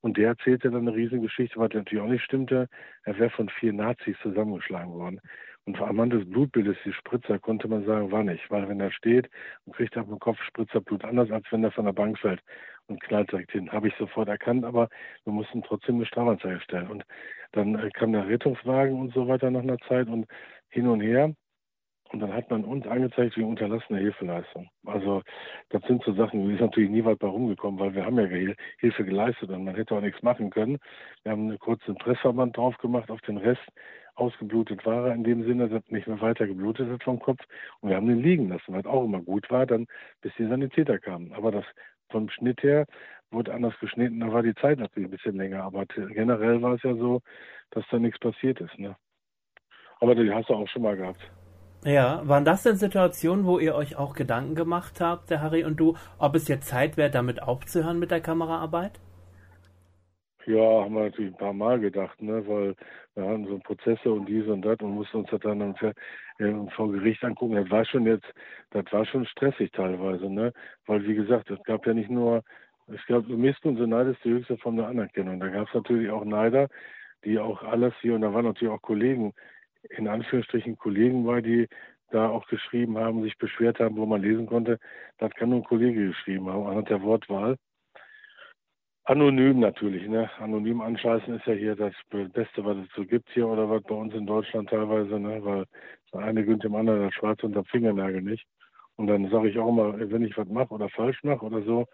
Und der erzählte dann eine Riesengeschichte, was natürlich auch nicht stimmte. Er wäre von vier Nazis zusammengeschlagen worden. Und anhand des Blutbildes, die Spritzer, konnte man sagen, war nicht. Weil wenn er steht und kriegt auf dem Kopf Spritzer Blut anders, als wenn er von der Bank fällt und knallt direkt hin. Habe ich sofort erkannt, aber wir mussten trotzdem eine Strafanzeige stellen. Und dann äh, kam der Rettungswagen und so weiter nach einer Zeit und hin und her. Und dann hat man uns angezeigt wegen unterlassener Hilfeleistung. Also das sind so Sachen, die ist natürlich nie weit bei rumgekommen, weil wir haben ja Hilfe geleistet und man hätte auch nichts machen können. Wir haben einen kurzen Pressverband drauf gemacht auf den Rest. Ausgeblutet war er in dem Sinne, dass nicht mehr weiter geblutet hat vom Kopf. Und wir haben den liegen lassen, was auch immer gut war, dann bis die Sanitäter kamen. Aber das vom Schnitt her wurde anders geschnitten, da war die Zeit natürlich ein bisschen länger. Aber generell war es ja so, dass da nichts passiert ist. Ne? Aber die hast du auch schon mal gehabt. Ja, waren das denn Situationen, wo ihr euch auch Gedanken gemacht habt, der Harry und du, ob es jetzt Zeit wäre, damit aufzuhören mit der Kameraarbeit? Ja, haben wir natürlich ein paar Mal gedacht, ne, weil wir hatten so Prozesse und dies und das und mussten uns das dann äh, vor Gericht angucken. Das war schon jetzt, das war schon stressig teilweise, ne, weil wie gesagt, es gab ja nicht nur, es gab Missgunst und Neid ist die höchste Form der Anerkennung. Da gab es natürlich auch Neider, die auch alles hier und da waren natürlich auch Kollegen, in Anführungsstrichen Kollegen war, die da auch geschrieben haben, sich beschwert haben, wo man lesen konnte, das kann nur ein Kollege geschrieben haben, anhand der Wortwahl. Anonym natürlich, ne? Anonym anscheißen ist ja hier das Beste, was es so gibt hier oder was bei uns in Deutschland teilweise, ne? Weil der eine gönnt dem anderen das Schwarz unter Fingernagel nicht. Und dann sage ich auch immer, wenn ich was mache oder falsch mache oder so,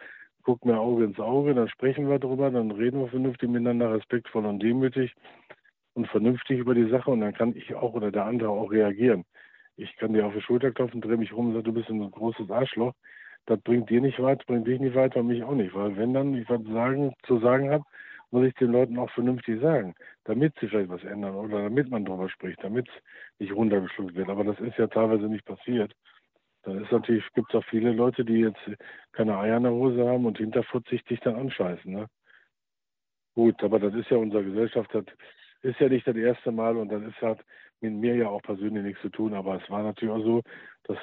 guck mir Auge ins Auge, dann sprechen wir drüber, dann reden wir vernünftig miteinander, respektvoll und demütig und vernünftig über die Sache und dann kann ich auch oder der andere auch reagieren. Ich kann dir auf die Schulter klopfen, drehe mich rum und sage, du bist ein großes Arschloch. Das bringt dir nicht weiter, bringt dich nicht weiter und mich auch nicht. Weil wenn dann ich was sagen, zu sagen habe, muss ich den Leuten auch vernünftig sagen, damit sie vielleicht was ändern oder damit man darüber spricht, damit es nicht runtergeschluckt wird. Aber das ist ja teilweise nicht passiert. Dann ist natürlich, gibt es auch viele Leute, die jetzt keine Eier in der Hose haben und hinterfutzig dich dann anscheißen. Ne? Gut, aber das ist ja unsere Gesellschaft, das ist ja nicht das erste Mal und das ist halt mit mir ja auch persönlich nichts zu tun, aber es war natürlich auch so, dass,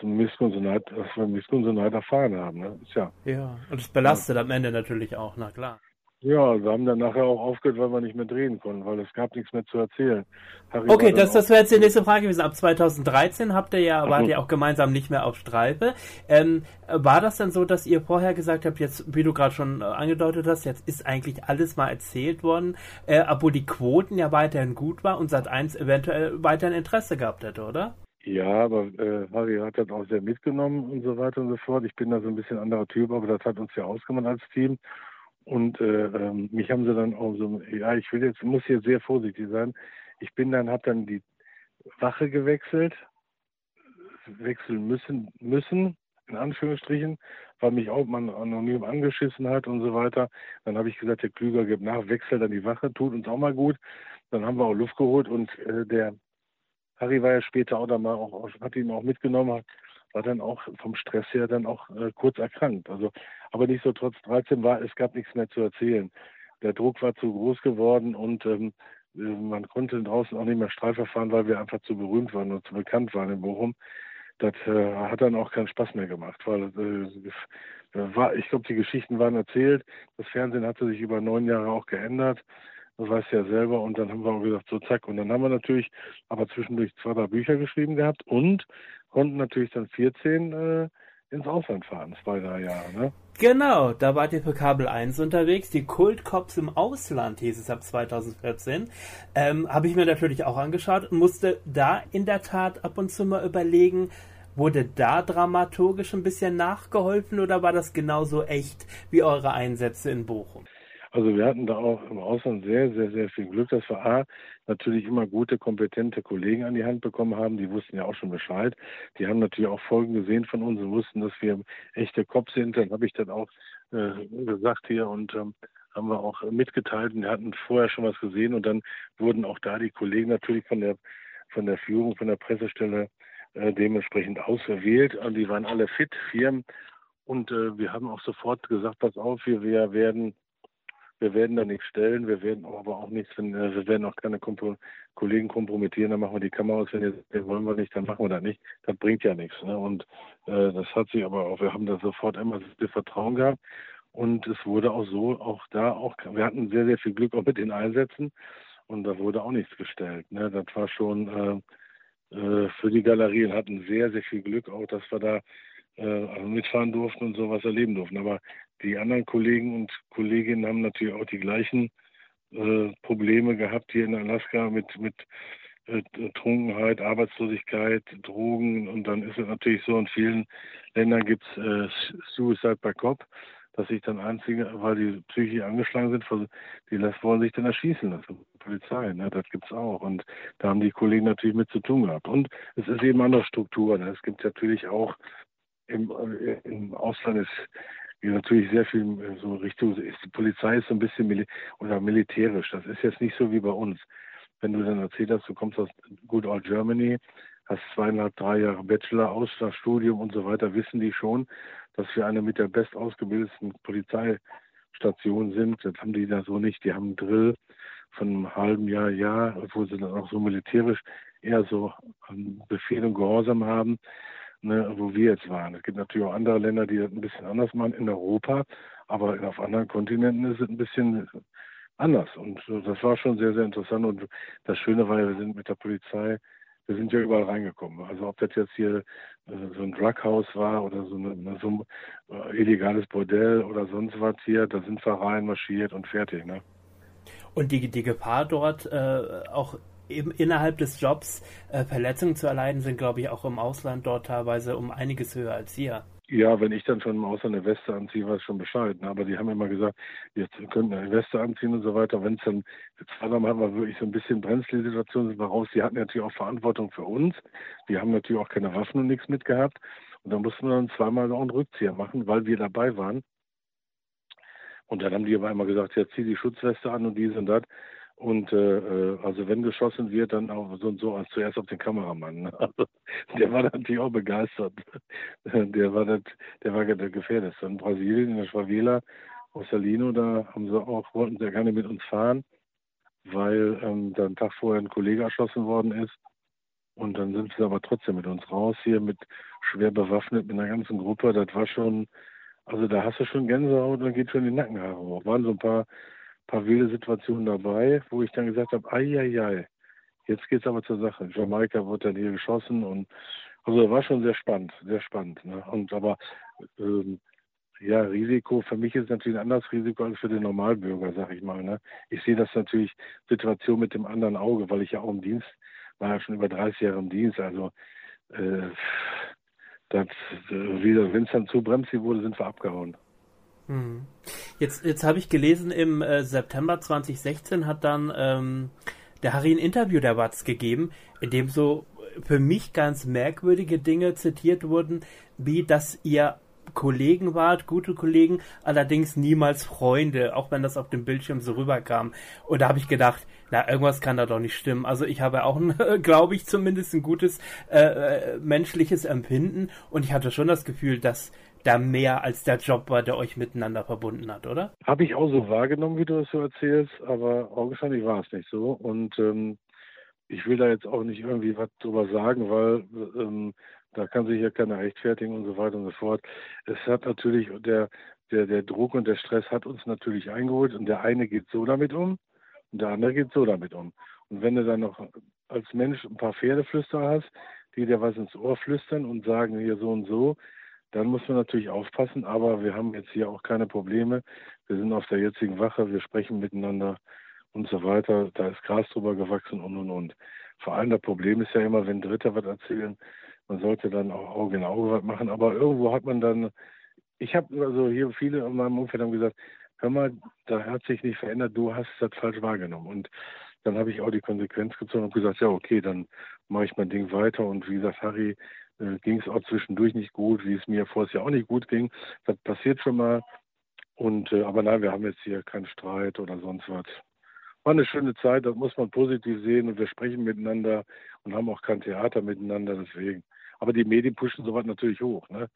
und Neid, dass wir Neid erfahren haben. Ne? Ist ja. ja, und es belastet ja. am Ende natürlich auch, na klar. Ja, wir haben dann nachher auch aufgehört, weil wir nicht mehr drehen konnten, weil es gab nichts mehr zu erzählen. Harry okay, das, das wäre jetzt die nächste Frage gewesen. Ab 2013 habt ihr ja, wart ihr auch gemeinsam nicht mehr auf Streife. Ähm, war das dann so, dass ihr vorher gesagt habt, jetzt, wie du gerade schon äh, angedeutet hast, jetzt ist eigentlich alles mal erzählt worden, äh, obwohl die Quoten ja weiterhin gut war und seit eins eventuell weiterhin Interesse gehabt hätte, oder? Ja, aber äh, Harry hat das auch sehr mitgenommen und so weiter und so fort. Ich bin da so ein bisschen anderer Typ, aber das hat uns ja ausgemacht als Team. Und äh, ähm, mich haben sie dann auch so, ja, ich will jetzt, muss hier sehr vorsichtig sein. Ich bin dann, habe dann die Wache gewechselt, wechseln müssen, müssen, in Anführungsstrichen, weil mich auch man anonym angeschissen hat und so weiter. Dann habe ich gesagt, der Klüger gibt nach, wechselt dann die Wache, tut uns auch mal gut. Dann haben wir auch Luft geholt und äh, der Harry war ja später auch da mal, auch, hat ihn auch mitgenommen, war dann auch vom Stress her dann auch äh, kurz erkrankt. Also, aber nicht so trotz 13 war, es gab nichts mehr zu erzählen. Der Druck war zu groß geworden und ähm, äh, man konnte draußen auch nicht mehr Streifer fahren, weil wir einfach zu berühmt waren und zu bekannt waren in Bochum. Das äh, hat dann auch keinen Spaß mehr gemacht, weil äh, war, ich glaube, die Geschichten waren erzählt. Das Fernsehen hatte sich über neun Jahre auch geändert. Das weißt ja selber. Und dann haben wir auch gesagt, so zack. Und dann haben wir natürlich aber zwischendurch zwei, drei Bücher geschrieben gehabt und konnten natürlich dann 14 äh, ins Ausland fahren, zwei, drei Jahre. Ne? Genau, da wart ihr für Kabel 1 unterwegs. Die Kultcops im Ausland hieß es ab 2014. Ähm, Habe ich mir natürlich auch angeschaut und musste da in der Tat ab und zu mal überlegen, wurde da dramaturgisch ein bisschen nachgeholfen oder war das genauso echt wie eure Einsätze in Bochum? Also wir hatten da auch im Ausland sehr, sehr, sehr viel Glück, dass wir A, natürlich immer gute, kompetente Kollegen an die Hand bekommen haben. Die wussten ja auch schon Bescheid. Die haben natürlich auch Folgen gesehen von uns und wussten, dass wir echte Cops sind. Dann habe ich dann auch äh, gesagt hier und ähm, haben wir auch mitgeteilt und hatten vorher schon was gesehen und dann wurden auch da die Kollegen natürlich von der von der Führung, von der Pressestelle äh, dementsprechend auserwählt. Und die waren alle fit, Firmen. Und äh, wir haben auch sofort gesagt, pass auf, wir, wir werden wir werden da nichts stellen, wir werden aber auch nichts, äh, wir werden auch keine Kompro Kollegen kompromittieren, dann machen wir die Kamera aus, wenn ihr den wollen wir nicht, dann machen wir das nicht. Das bringt ja nichts. Ne? Und äh, das hat sich aber auch, wir haben da sofort immer viel Vertrauen gehabt. Und es wurde auch so, auch da, auch, wir hatten sehr, sehr viel Glück auch mit den Einsätzen und da wurde auch nichts gestellt. Ne? Das war schon äh, äh, für die Galerien hatten sehr, sehr viel Glück auch, dass wir da äh, mitfahren durften und sowas erleben durften. Aber die anderen Kollegen und Kolleginnen haben natürlich auch die gleichen äh, Probleme gehabt hier in Alaska mit, mit äh, Trunkenheit, Arbeitslosigkeit, Drogen und dann ist es natürlich so, in vielen Ländern gibt es äh, Suicide by Cop, dass sich dann einzige, weil die psychisch angeschlagen sind, die wollen sich dann erschießen lassen. Polizei, ne? das es auch. Und da haben die Kollegen natürlich mit zu tun gehabt. Und es ist eben andere Strukturen. Es gibt natürlich auch im, äh, im Ausland ist wie natürlich sehr viel äh, so Richtung, ist, die Polizei ist so ein bisschen mili oder militärisch. Das ist jetzt nicht so wie bei uns. Wenn du dann erzählt hast, du kommst aus Good Old Germany, hast zweieinhalb, drei Jahre Bachelor, Auslandsstudium und so weiter, wissen die schon, dass wir eine mit der best ausgebildeten Polizeistationen sind. Das haben die da so nicht. Die haben einen Drill von einem halben Jahr, Jahr, obwohl sie dann auch so militärisch eher so Befehl und Gehorsam haben ne, wo wir jetzt waren. Es gibt natürlich auch andere Länder, die das ein bisschen anders machen in Europa, aber auf anderen Kontinenten ist es ein bisschen anders. Und das war schon sehr, sehr interessant. Und das Schöne war ja, wir sind mit der Polizei, wir sind ja überall reingekommen. Also ob das jetzt hier äh, so ein Drughouse war oder so, eine, so ein äh, illegales Bordell oder sonst was hier, da sind wir reinmarschiert und fertig. Ne? Und die, die Gefahr dort äh, auch eben innerhalb des Jobs äh, Verletzungen zu erleiden, sind, glaube ich, auch im Ausland dort teilweise um einiges höher als hier. Ja, wenn ich dann schon im Ausland eine Weste anziehe, weiß ich schon Bescheid. Ne? Aber die haben immer gesagt, jetzt könnten eine Weste anziehen und so weiter. Wenn es dann, zweimal hatten wir wirklich so ein bisschen Brenzli-Situation, sind wir raus. Die hatten natürlich auch Verantwortung für uns. Die haben natürlich auch keine Waffen und nichts mitgehabt. Und dann mussten wir dann zweimal auch einen Rückzieher machen, weil wir dabei waren. Und dann haben die aber immer gesagt, ja, zieh die Schutzweste an und dies und das. Und äh, äh, also wenn geschossen wird, dann auch so und so als zuerst auf den Kameramann. Ne? Also, der war natürlich auch begeistert. [LAUGHS] Der war das, der war der gefährdet. In Brasilien, in der Favela, Salino, da haben sie auch, wollten sehr gerne mit uns fahren, weil ähm, da einen Tag vorher ein Kollege erschossen worden ist. Und dann sind sie aber trotzdem mit uns raus, hier mit schwer bewaffnet, mit einer ganzen Gruppe. Das war schon, also da hast du schon Gänsehaut dann geht schon die Nackenhaare hoch. Waren so ein paar paar wilde Situationen dabei, wo ich dann gesagt habe, ai, jetzt geht's aber zur Sache. Jamaika wird dann hier geschossen und also war schon sehr spannend, sehr spannend. Ne? Und aber ähm, ja, Risiko, für mich ist natürlich ein anderes Risiko als für den Normalbürger, sag ich mal. Ne? Ich sehe das natürlich Situation mit dem anderen Auge, weil ich ja auch im Dienst war ja schon über 30 Jahre im Dienst. Also äh, das, äh, wenn es dann zu bremsig wurde, sind wir abgehauen. Hm. Jetzt, jetzt habe ich gelesen, im äh, September 2016 hat dann ähm, der Harry ein Interview der Watz gegeben, in dem so für mich ganz merkwürdige Dinge zitiert wurden, wie dass ihr Kollegen wart, gute Kollegen, allerdings niemals Freunde, auch wenn das auf dem Bildschirm so rüberkam. Und da habe ich gedacht, na, irgendwas kann da doch nicht stimmen. Also ich habe auch, [LAUGHS] glaube ich, zumindest ein gutes äh, äh, menschliches Empfinden und ich hatte schon das Gefühl, dass da mehr als der Job war, der euch miteinander verbunden hat, oder? Habe ich auch so wahrgenommen, wie du es so erzählst, aber augenscheinlich war es nicht so. Und ähm, ich will da jetzt auch nicht irgendwie was drüber sagen, weil ähm, da kann sich ja keiner rechtfertigen und so weiter und so fort. Es hat natürlich, der, der, der Druck und der Stress hat uns natürlich eingeholt und der eine geht so damit um und der andere geht so damit um. Und wenn du dann noch als Mensch ein paar Pferdeflüsterer hast, die dir was ins Ohr flüstern und sagen hier so und so, dann muss man natürlich aufpassen. Aber wir haben jetzt hier auch keine Probleme. Wir sind auf der jetzigen Wache, wir sprechen miteinander und so weiter. Da ist Gras drüber gewachsen und und und. Vor allem das Problem ist ja immer, wenn Dritte was erzählen, man sollte dann auch Auge in Auge was machen. Aber irgendwo hat man dann, ich habe also hier viele in meinem Umfeld haben gesagt, hör mal, da hat sich nicht verändert, du hast das falsch wahrgenommen. Und dann habe ich auch die Konsequenz gezogen und gesagt, ja, okay, dann mache ich mein Ding weiter. Und wie gesagt, Harry äh, ging es auch zwischendurch nicht gut, wie es mir vorher ja auch nicht gut ging. Das passiert schon mal. Und äh, aber nein, wir haben jetzt hier keinen Streit oder sonst was. War eine schöne Zeit, das muss man positiv sehen und wir sprechen miteinander und haben auch kein Theater miteinander, deswegen. Aber die Medien pushen sowas natürlich hoch. Ne?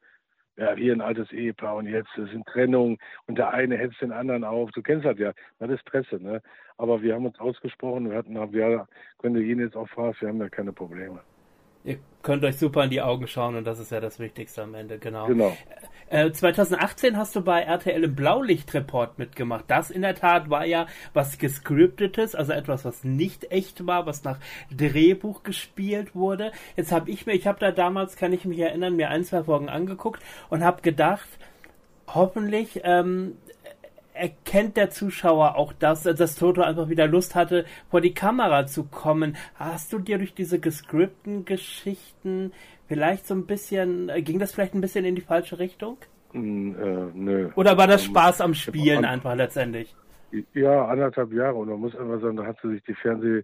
ja, hier ein altes Ehepaar und jetzt sind Trennungen und der eine hetzt den anderen auf. Du kennst das ja, das ist Presse, ne? Aber wir haben uns ausgesprochen, wir hatten, wenn du ihn jetzt auch fragst, wir haben da keine Probleme. Ihr könnt euch super in die Augen schauen und das ist ja das Wichtigste am Ende, genau. Genau. Äh, 2018 hast du bei RTL im Blaulichtreport mitgemacht. Das in der Tat war ja was gescriptetes, also etwas, was nicht echt war, was nach Drehbuch gespielt wurde. Jetzt habe ich mir, ich habe da damals, kann ich mich erinnern, mir ein, zwei Folgen angeguckt und habe gedacht, hoffentlich ähm, erkennt der Zuschauer auch das, dass Toto einfach wieder Lust hatte, vor die Kamera zu kommen. Hast du dir durch diese gescripten Geschichten vielleicht so ein bisschen, äh, ging das vielleicht ein bisschen in die falsche Richtung? Mm, äh, nö. Oder war das Spaß am Spielen einfach letztendlich? Ja, anderthalb Jahre. Und man muss einfach sagen, da hat sich die Fernseh-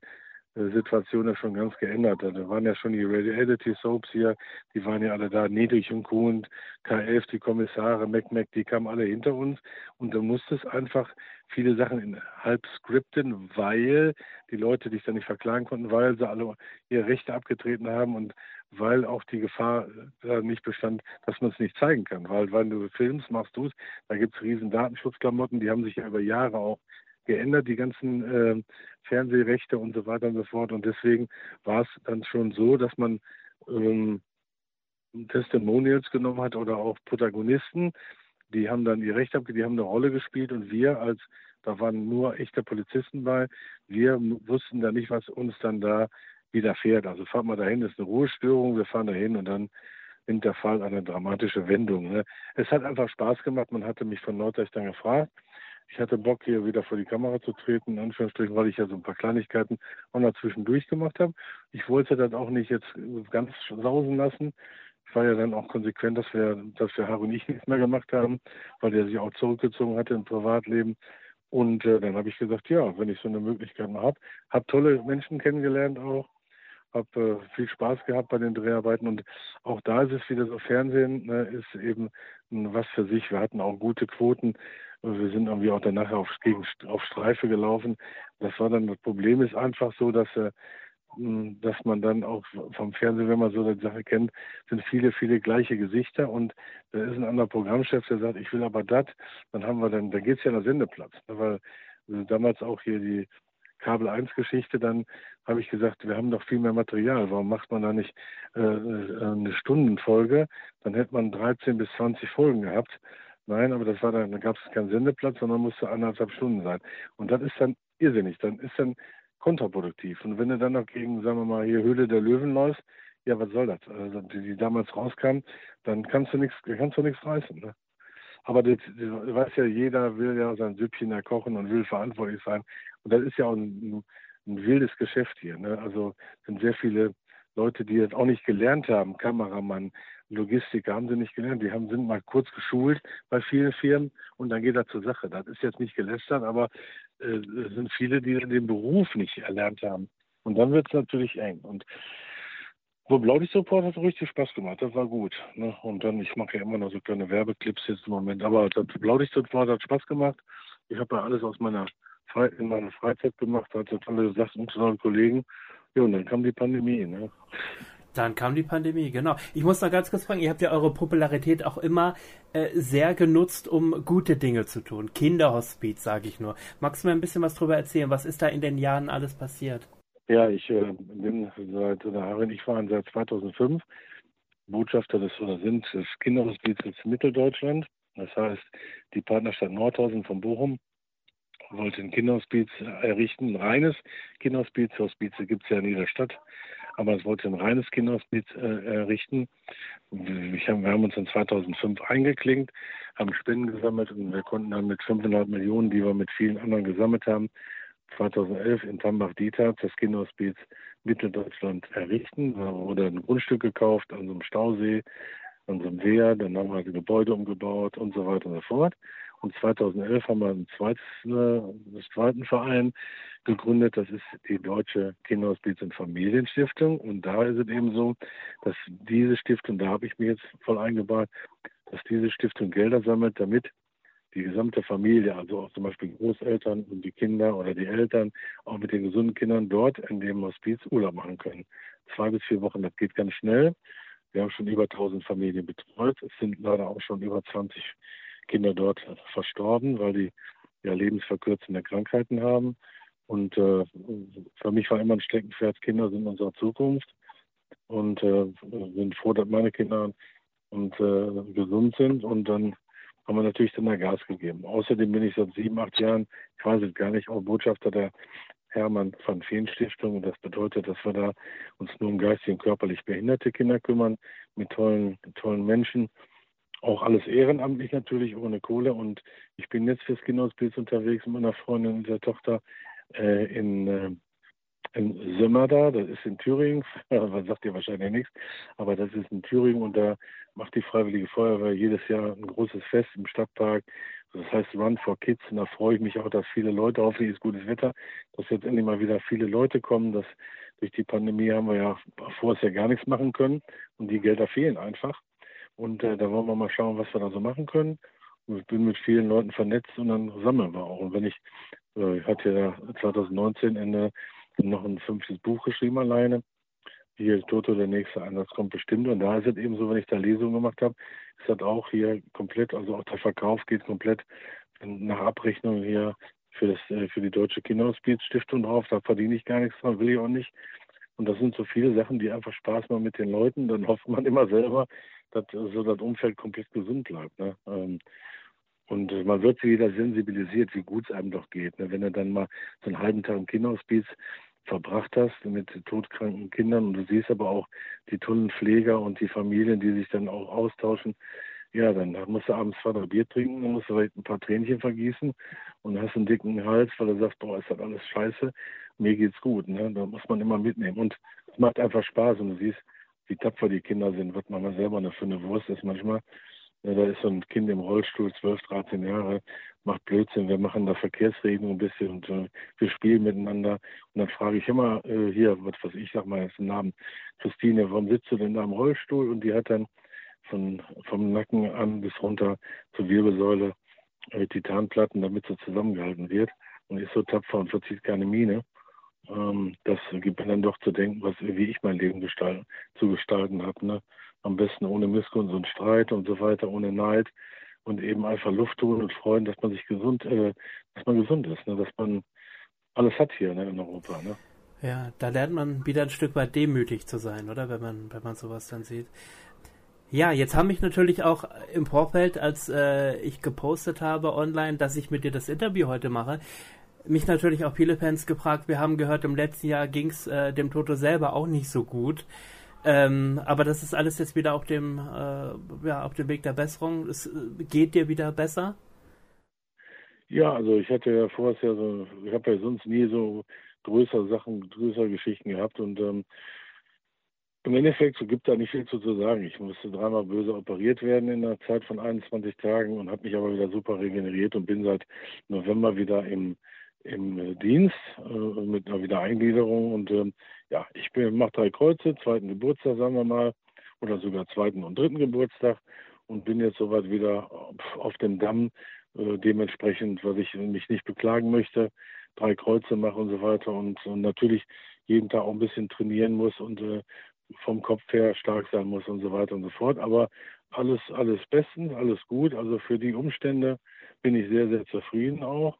Situation ja schon ganz geändert. Da waren ja schon die Reality Soaps hier, die waren ja alle da, Niedrig und Kuhn, K11, die Kommissare, Mac Mac, die kamen alle hinter uns und du musstest einfach viele Sachen in halb skripten, weil die Leute dich dann nicht verklagen konnten, weil sie alle ihre Rechte abgetreten haben und weil auch die Gefahr da nicht bestand, dass man es nicht zeigen kann. Weil, wenn du filmst, machst du es, da gibt es riesen Datenschutzklamotten, die haben sich ja über Jahre auch geändert, die ganzen äh, Fernsehrechte und so weiter und so fort. Und deswegen war es dann schon so, dass man ähm, Testimonials genommen hat oder auch Protagonisten, die haben dann ihr Recht abgegeben, die haben eine Rolle gespielt und wir als, da waren nur echte Polizisten bei, wir wussten da nicht, was uns dann da widerfährt. Also fahren wir dahin, ist eine Ruhestörung, wir fahren dahin und dann nimmt der Fall eine dramatische Wendung. Ne? Es hat einfach Spaß gemacht, man hatte mich von Norddeich dann gefragt, ich hatte Bock, hier wieder vor die Kamera zu treten, in Anführungsstrichen, weil ich ja so ein paar Kleinigkeiten auch noch zwischendurch gemacht habe. Ich wollte das auch nicht jetzt ganz sausen lassen. Ich war ja dann auch konsequent, dass wir, dass wir Harry und ich nichts mehr gemacht haben, weil der sich auch zurückgezogen hatte im Privatleben. Und äh, dann habe ich gesagt, ja, wenn ich so eine Möglichkeit mal habe, habe tolle Menschen kennengelernt auch, habe äh, viel Spaß gehabt bei den Dreharbeiten und auch da ist es wieder so, Fernsehen ne, ist eben was für sich. Wir hatten auch gute Quoten. Wir sind irgendwie auch danach auf, gegen, auf Streife gelaufen. Das war dann, das Problem ist einfach so, dass, äh, dass man dann auch vom Fernsehen, wenn man so eine Sache kennt, sind viele, viele gleiche Gesichter und da ist ein anderer Programmchef, der sagt, ich will aber das, dann haben wir dann, da geht es ja nach Sendeplatz. Ne, weil also damals auch hier die Kabel 1 Geschichte, dann habe ich gesagt, wir haben doch viel mehr Material. Warum macht man da nicht äh, äh eine Stundenfolge? Dann hätte man 13 bis 20 Folgen gehabt. Nein, aber das war dann, da gab es keinen Sendeplatz, sondern musste anderthalb Stunden sein. Und das ist dann irrsinnig, dann ist dann kontraproduktiv. Und wenn du dann noch gegen, sagen wir mal, hier Höhle der Löwen läufst, ja, was soll das? Also, die, die damals rauskam, dann kannst du nichts, kannst du nichts reißen. Ne? Aber das, das weiß ja, jeder will ja sein Süppchen da kochen und will verantwortlich sein. Und das ist ja auch ein, ein wildes Geschäft hier. Ne? Also sind sehr viele Leute, die jetzt auch nicht gelernt haben, Kameramann, Logistiker haben sie nicht gelernt. Die haben, sind mal kurz geschult bei vielen Firmen und dann geht er zur Sache. Das ist jetzt nicht gelästert, aber äh, es sind viele, die den Beruf nicht erlernt haben. Und dann wird es natürlich eng. Und wo Blaulicht-Support hat richtig Spaß gemacht, das war gut. Ne? Und dann, ich mache ja immer noch so kleine Werbeclips jetzt im Moment, aber das Blaulicht-Support hat Spaß gemacht. Ich habe ja alles aus meiner Fre in meiner Freizeit gemacht, hatte tolle Sachen, tolle Kollegen. Ja, und dann kam die Pandemie. Ne? Dann kam die Pandemie, genau. Ich muss noch ganz kurz fragen, ihr habt ja eure Popularität auch immer äh, sehr genutzt, um gute Dinge zu tun. Kinderhospiz, sage ich nur. Magst du mir ein bisschen was darüber erzählen? Was ist da in den Jahren alles passiert? Ja, ich äh, bin seit, Harin, ich war seit 2005 Botschafter des, oder sind des Kinderhospizes Mitteldeutschland. Das heißt, die Partnerstadt Nordhausen von Bochum wollte ein Kinderhospiz errichten, ein reines Kinderhospiz. Hospize gibt es ja in jeder Stadt. Aber es wollte ein reines Kinderhospiz äh, errichten. Wir haben, wir haben uns in 2005 eingeklinkt, haben Spenden gesammelt und wir konnten dann mit 500 Millionen, die wir mit vielen anderen gesammelt haben, 2011 in Tambach-Dieter das Kinderhospiz Mitteldeutschland errichten. Da wurde ein Grundstück gekauft an so einem Stausee, an so einem Wehr, dann haben wir ein Gebäude umgebaut und so weiter und so fort. Und 2011 haben wir ein zweites, äh, einen zweiten Verein gegründet. Das ist die Deutsche Kinderhospiz- und Familienstiftung. Und da ist es eben so, dass diese Stiftung, da habe ich mir jetzt voll eingebaut, dass diese Stiftung Gelder sammelt, damit die gesamte Familie, also auch zum Beispiel Großeltern und die Kinder oder die Eltern, auch mit den gesunden Kindern dort in dem Hospiz Urlaub machen können. Zwei bis vier Wochen, das geht ganz schnell. Wir haben schon über 1000 Familien betreut. Es sind leider auch schon über 20 Kinder dort verstorben, weil die ja lebensverkürzende Krankheiten haben. Und äh, für mich war immer ein Steckenpferd, Kinder sind unsere Zukunft. Und äh, bin froh, dass meine Kinder und äh, gesund sind. Und dann haben wir natürlich dann da Gas gegeben. Außerdem bin ich seit sieben, acht Jahren, ich weiß es gar nicht, auch Botschafter der Hermann van Feen Stiftung. Und das bedeutet, dass wir da uns nur um geistig und körperlich behinderte Kinder kümmern, mit tollen, tollen Menschen. Auch alles ehrenamtlich natürlich, ohne Kohle. Und ich bin jetzt fürs Kinderhospiz unterwegs mit meiner Freundin und der Tochter äh, in, äh, in Sömmerda, das ist in Thüringen, [LAUGHS] was sagt ihr wahrscheinlich nichts, aber das ist in Thüringen und da macht die Freiwillige Feuerwehr jedes Jahr ein großes Fest im Stadtpark. Das heißt Run for Kids und da freue ich mich auch, dass viele Leute, hoffentlich ist gutes Wetter, dass jetzt endlich mal wieder viele Leute kommen. Dass durch die Pandemie haben wir ja vorher gar nichts machen können und die Gelder fehlen einfach. Und äh, da wollen wir mal schauen, was wir da so machen können. Und ich bin mit vielen Leuten vernetzt und dann sammeln wir auch. Und wenn ich, äh, ich hatte ja 2019 Ende noch ein fünftes Buch geschrieben alleine. Hier Toto, der nächste Einsatz kommt bestimmt. Und da ist es eben so, wenn ich da Lesungen gemacht habe, ist das auch hier komplett, also auch der Verkauf geht komplett nach Abrechnung hier für, das, äh, für die Deutsche Kinderhospizstiftung drauf. Da verdiene ich gar nichts dran, will ich auch nicht. Und das sind so viele Sachen, die einfach Spaß machen mit den Leuten. Dann hofft man immer selber, dass so das Umfeld komplett gesund bleibt. Ne? Ähm, und man wird wieder sensibilisiert, wie gut es einem doch geht. Ne? Wenn du dann mal so einen halben Tag im Kinderhospiz verbracht hast mit todkranken Kindern und du siehst aber auch die tollen Pfleger und die Familien, die sich dann auch austauschen, ja, dann musst du abends zwei, drei Bier trinken, dann musst du vielleicht ein paar Tränchen vergießen und hast einen dicken Hals, weil du sagst, boah, ist das alles scheiße, mir geht's gut. Ne? Da muss man immer mitnehmen. Und es macht einfach Spaß und du siehst, wie tapfer die Kinder sind, was man selber eine eine Wurst ist manchmal. Ja, da ist so ein Kind im Rollstuhl, 12, 13 Jahre, macht Blödsinn. Wir machen da Verkehrsregeln ein bisschen und äh, wir spielen miteinander. Und dann frage ich immer äh, hier, was weiß ich, sag mal jetzt einen Namen, Christine, warum sitzt du denn da im Rollstuhl? Und die hat dann von, vom Nacken an bis runter zur Wirbelsäule äh, Titanplatten, damit sie zusammengehalten wird. Und ist so tapfer und verzieht keine Miene. Ähm, das gibt mir dann doch zu denken, was, wie ich mein Leben gestalten, zu gestalten habe. Ne? Am besten ohne Missgunst und Streit und so weiter, ohne Neid und eben einfach Luft tun und freuen, dass man sich gesund, äh, dass man gesund ist, ne? dass man alles hat hier ne, in Europa. Ne? Ja, da lernt man wieder ein Stück weit demütig zu sein, oder? Wenn man, wenn man sowas dann sieht. Ja, jetzt haben mich natürlich auch im Vorfeld, als äh, ich gepostet habe online, dass ich mit dir das Interview heute mache, mich natürlich auch viele Fans gefragt. Wir haben gehört, im letzten Jahr ging es äh, dem Toto selber auch nicht so gut. Ähm, aber das ist alles jetzt wieder auf dem, äh, ja, auf dem Weg der Besserung. Es äh, geht dir wieder besser? Ja, also ich hatte ja vorher so, ich habe ja sonst nie so größere Sachen, größere Geschichten gehabt und ähm, im Endeffekt gibt da nicht viel zu, zu sagen. Ich musste dreimal böse operiert werden in der Zeit von 21 Tagen und habe mich aber wieder super regeneriert und bin seit November wieder im im äh, Dienst äh, mit einer Wiedereingliederung. Und ähm, ja, ich mache drei Kreuze, zweiten Geburtstag, sagen wir mal, oder sogar zweiten und dritten Geburtstag und bin jetzt soweit wieder auf dem Damm. Äh, dementsprechend, was ich mich nicht beklagen möchte, drei Kreuze mache und so weiter und, und natürlich jeden Tag auch ein bisschen trainieren muss und äh, vom Kopf her stark sein muss und so weiter und so fort. Aber alles, alles bestens, alles gut. Also für die Umstände bin ich sehr, sehr zufrieden auch.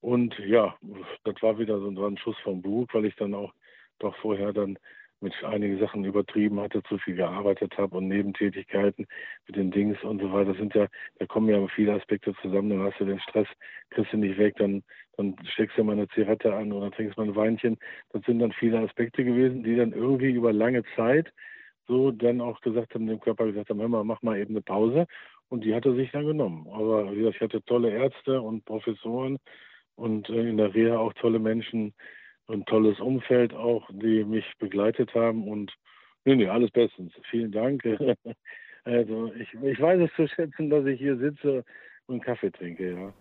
Und ja, das war wieder so ein Schuss vom Bug, weil ich dann auch doch vorher dann mit einigen Sachen übertrieben hatte, zu viel gearbeitet habe und Nebentätigkeiten mit den Dings und so weiter. Das sind ja, da kommen ja viele Aspekte zusammen. Dann hast du den Stress, kriegst du nicht weg, dann, dann steckst du mal eine Zigarette an oder trinkst mal ein Weinchen. Das sind dann viele Aspekte gewesen, die dann irgendwie über lange Zeit so dann auch gesagt haben, dem Körper gesagt haben, hör mal, mach mal eben eine Pause. Und die hat er sich dann genommen. Aber wie gesagt, ich hatte tolle Ärzte und Professoren und äh, in der Reha auch tolle Menschen, ein tolles Umfeld auch, die mich begleitet haben und nee, nee, alles bestens. Vielen Dank. [LAUGHS] Also ich, ich weiß es zu schätzen, dass ich hier sitze und Kaffee trinke, ja.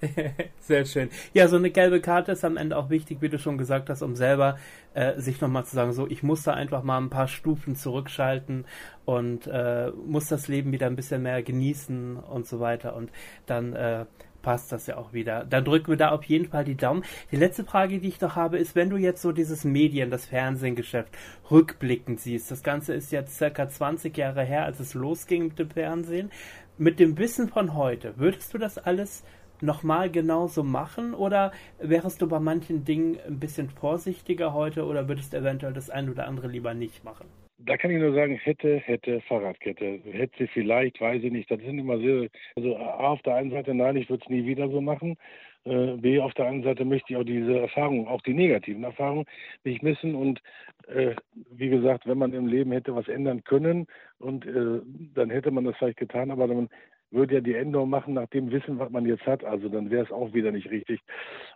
[LAUGHS] Sehr schön. Ja, so eine gelbe Karte ist am Ende auch wichtig, wie du schon gesagt hast, um selber äh, sich nochmal zu sagen, so, ich muss da einfach mal ein paar Stufen zurückschalten und äh, muss das Leben wieder ein bisschen mehr genießen und so weiter. Und dann äh, passt das ja auch wieder. Dann drücken wir da auf jeden Fall die Daumen. Die letzte Frage, die ich noch habe, ist, wenn du jetzt so dieses Medien, das Fernsehgeschäft rückblickend siehst, das Ganze ist jetzt circa 20 Jahre her, als es losging mit dem Fernsehen. Mit dem Wissen von heute, würdest du das alles nochmal genauso machen oder wärst du bei manchen Dingen ein bisschen vorsichtiger heute oder würdest eventuell das ein oder andere lieber nicht machen? Da kann ich nur sagen, hätte, hätte, Fahrradkette. Hätte vielleicht, weiß ich nicht. Das sind immer sehr, also A, auf der einen Seite, nein, ich würde es nie wieder so machen. Äh, B, auf der anderen Seite möchte ich auch diese Erfahrungen, auch die negativen Erfahrungen nicht missen. Und äh, wie gesagt, wenn man im Leben hätte was ändern können und äh, dann hätte man das vielleicht getan, aber dann würde ja die Änderung machen nach dem Wissen, was man jetzt hat. Also dann wäre es auch wieder nicht richtig.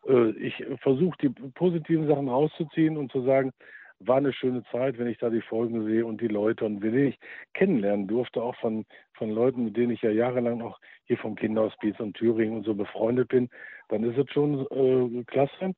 Äh, ich versuche die positiven Sachen rauszuziehen und zu sagen, war eine schöne Zeit, wenn ich da die Folgen sehe und die Leute und wen ich kennenlernen durfte, auch von, von Leuten, mit denen ich ja jahrelang auch hier vom Kinderhospiz und Thüringen und so befreundet bin, dann ist es schon äh, klasse,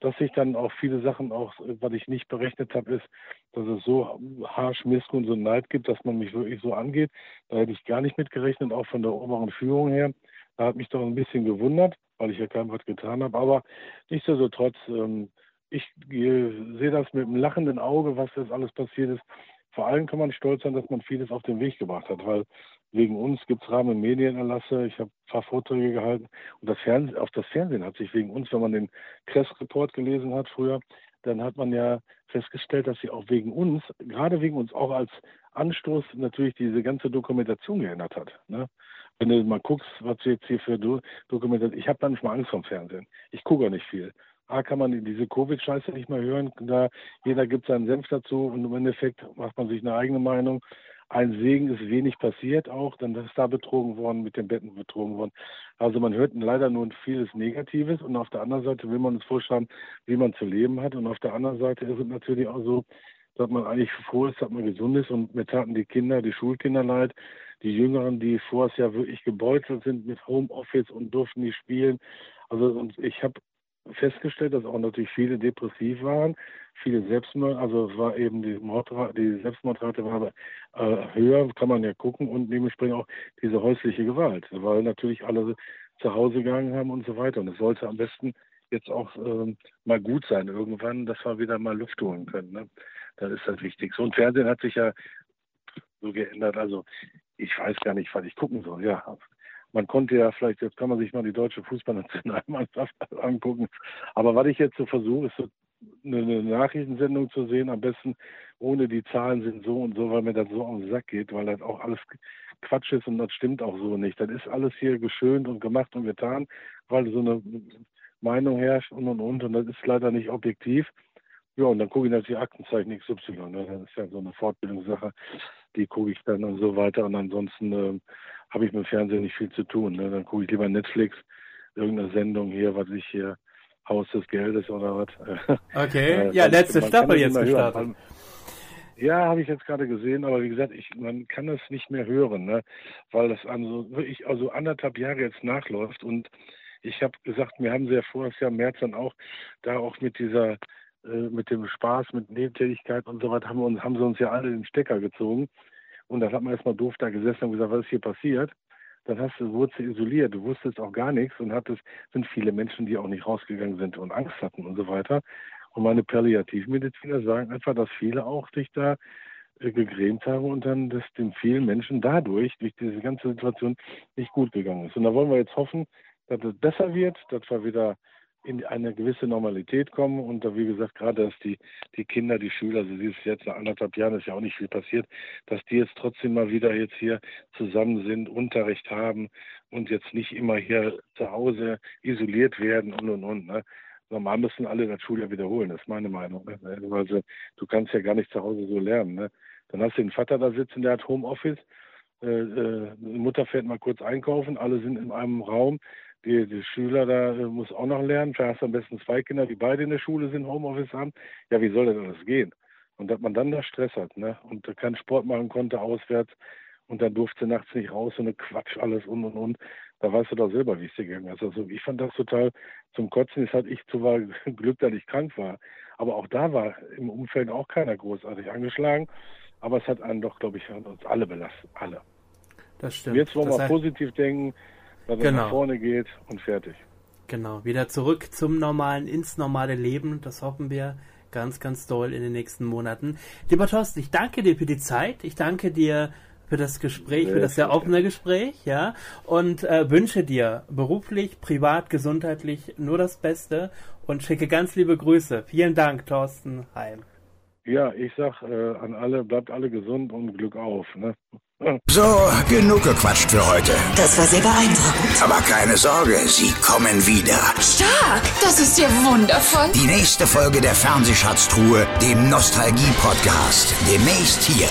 dass ich dann auch viele Sachen auch, was ich nicht berechnet habe, ist, dass es so harsch und Neid gibt, dass man mich wirklich so angeht. Da hätte ich gar nicht mit gerechnet, auch von der oberen Führung her. Da hat mich doch ein bisschen gewundert, weil ich ja kein was getan habe. Aber nichtsdestotrotz, ähm, ich sehe das mit einem lachenden Auge, was jetzt alles passiert ist. Vor allem kann man stolz sein, dass man vieles auf den Weg gebracht hat, weil wegen uns gibt es Rahmen Medienerlasse. Ich habe ein paar Vorträge gehalten und das Fernsehen, auch das Fernsehen hat sich wegen uns, wenn man den Kress-Report gelesen hat früher, dann hat man ja festgestellt, dass sie auch wegen uns, gerade wegen uns, auch als Anstoß natürlich diese ganze Dokumentation geändert hat. Ne? Wenn du mal guckst, was jetzt hier für Dokumentation, ich habe manchmal Angst vom Fernsehen. Ich gucke auch nicht viel. A, kann man diese Covid-Scheiße nicht mehr hören. Da jeder gibt seinen Senf dazu und im Endeffekt macht man sich eine eigene Meinung. Ein Segen ist wenig passiert auch, dann ist da betrogen worden, mit den Betten betrogen worden. Also man hört leider nur vieles Negatives und auf der anderen Seite will man uns vorschreiben, wie man zu leben hat und auf der anderen Seite ist es natürlich auch so, dass man eigentlich froh ist, dass man gesund ist und mir taten die Kinder, die Schulkinder leid, die Jüngeren, die vorher ja wirklich gebeutelt sind mit Homeoffice und durften nicht spielen. Also und ich habe festgestellt, dass auch natürlich viele depressiv waren, viele Selbstmord, also es war eben die, Mordrate, die Selbstmordrate war äh, höher, kann man ja gucken und dementsprechend auch diese häusliche Gewalt, weil natürlich alle zu Hause gegangen haben und so weiter. Und es sollte am besten jetzt auch ähm, mal gut sein irgendwann, dass wir wieder mal Luft holen können. Ne? Das ist halt wichtig. So ein Fernsehen hat sich ja so geändert. Also ich weiß gar nicht, was ich gucken soll. Ja, man konnte ja vielleicht, jetzt kann man sich mal die deutsche Fußballnationalmannschaft [LAUGHS] angucken. Aber was ich jetzt so versuche, ist so eine Nachrichtensendung zu sehen, am besten ohne die Zahlen sind so und so, weil mir das so auf den Sack geht, weil das auch alles Quatsch ist und das stimmt auch so nicht. Das ist alles hier geschönt und gemacht und getan, weil so eine Meinung herrscht und und und und das ist leider nicht objektiv. Ja, und dann gucke ich natürlich Aktenzeichen XY. Ne? Das ist ja so eine Fortbildungssache, die gucke ich dann und so weiter. Und ansonsten äh, habe ich mit dem Fernsehen nicht viel zu tun. Ne? Dann gucke ich lieber Netflix, irgendeine Sendung hier, was ich hier, Haus des Geldes oder was. [LAUGHS] Okay, äh, ja, letzte Staffel jetzt gestartet. Ja, habe ich jetzt gerade gesehen, aber wie gesagt, ich, man kann das nicht mehr hören, ne? weil das also wirklich also anderthalb Jahre jetzt nachläuft und ich habe gesagt, wir haben sehr vor, das Jahr März dann auch da auch mit dieser äh, mit dem Spaß, mit Nebentätigkeit und so weiter haben, wir uns, haben sie uns ja alle den Stecker gezogen und dann hat man erstmal doof da gesessen und gesagt, was ist hier passiert? Dann hast du, du isoliert, du wusstest auch gar nichts und hattest, sind viele Menschen, die auch nicht rausgegangen sind und Angst hatten und so weiter. Und meine Palliativmediziner sagen einfach, dass viele auch sich da äh, gegrämt haben und dann, dass den vielen Menschen dadurch, durch diese ganze Situation, nicht gut gegangen ist. Und da wollen wir jetzt hoffen, dass es besser wird, dass wir wieder in eine gewisse Normalität kommen und da, wie gesagt, gerade, dass die, die Kinder, die Schüler, also ist jetzt nach anderthalb Jahren, ist ja auch nicht viel passiert, dass die jetzt trotzdem mal wieder jetzt hier zusammen sind, Unterricht haben und jetzt nicht immer hier zu Hause isoliert werden und und und. Ne? Normal müssen alle das Schuljahr wiederholen, das ist meine Meinung. Ne? Also, du kannst ja gar nicht zu Hause so lernen. Ne? Dann hast du den Vater da sitzen, der hat Homeoffice. Äh, äh, die Mutter fährt mal kurz einkaufen, alle sind in einem Raum die, die Schüler da äh, muss auch noch lernen. Vielleicht hast du am besten zwei Kinder, die beide in der Schule sind, Homeoffice haben. Ja, wie soll denn das gehen? Und dass man dann da Stress hat, ne? Und keinen Sport machen konnte auswärts und dann durfte nachts nicht raus, so eine Quatsch alles und und und. Da weißt du doch selber, wie es dir gegangen ist. Also ich fand das total zum Kotzen. Jetzt hatte ich zwar [LAUGHS] Glück, dass ich krank war, aber auch da war im Umfeld auch keiner großartig angeschlagen. Aber es hat einen doch, glaube ich, uns alle belastet. Alle. Das stimmt. Jetzt wollen das wir heißt, positiv denken, dass Genau. er nach vorne geht und fertig. Genau, wieder zurück zum normalen, ins normale Leben. Das hoffen wir ganz, ganz doll in den nächsten Monaten. Lieber Thorsten, ich danke dir für die Zeit. Ich danke dir für das Gespräch, für das sehr offene Gespräch, ja, und äh, wünsche dir beruflich, privat, gesundheitlich nur das Beste und schicke ganz liebe Grüße. Vielen Dank, Thorsten Heim. Ja, ich sag äh, an alle, bleibt alle gesund und Glück auf. Ne? So, genug gequatscht für heute. Das war sehr beeindruckend. Aber keine Sorge, sie kommen wieder. Stark! Das ist ja wundervoll. Die nächste Folge der Fernsehschatztruhe, dem Nostalgie-Podcast. Demnächst hier.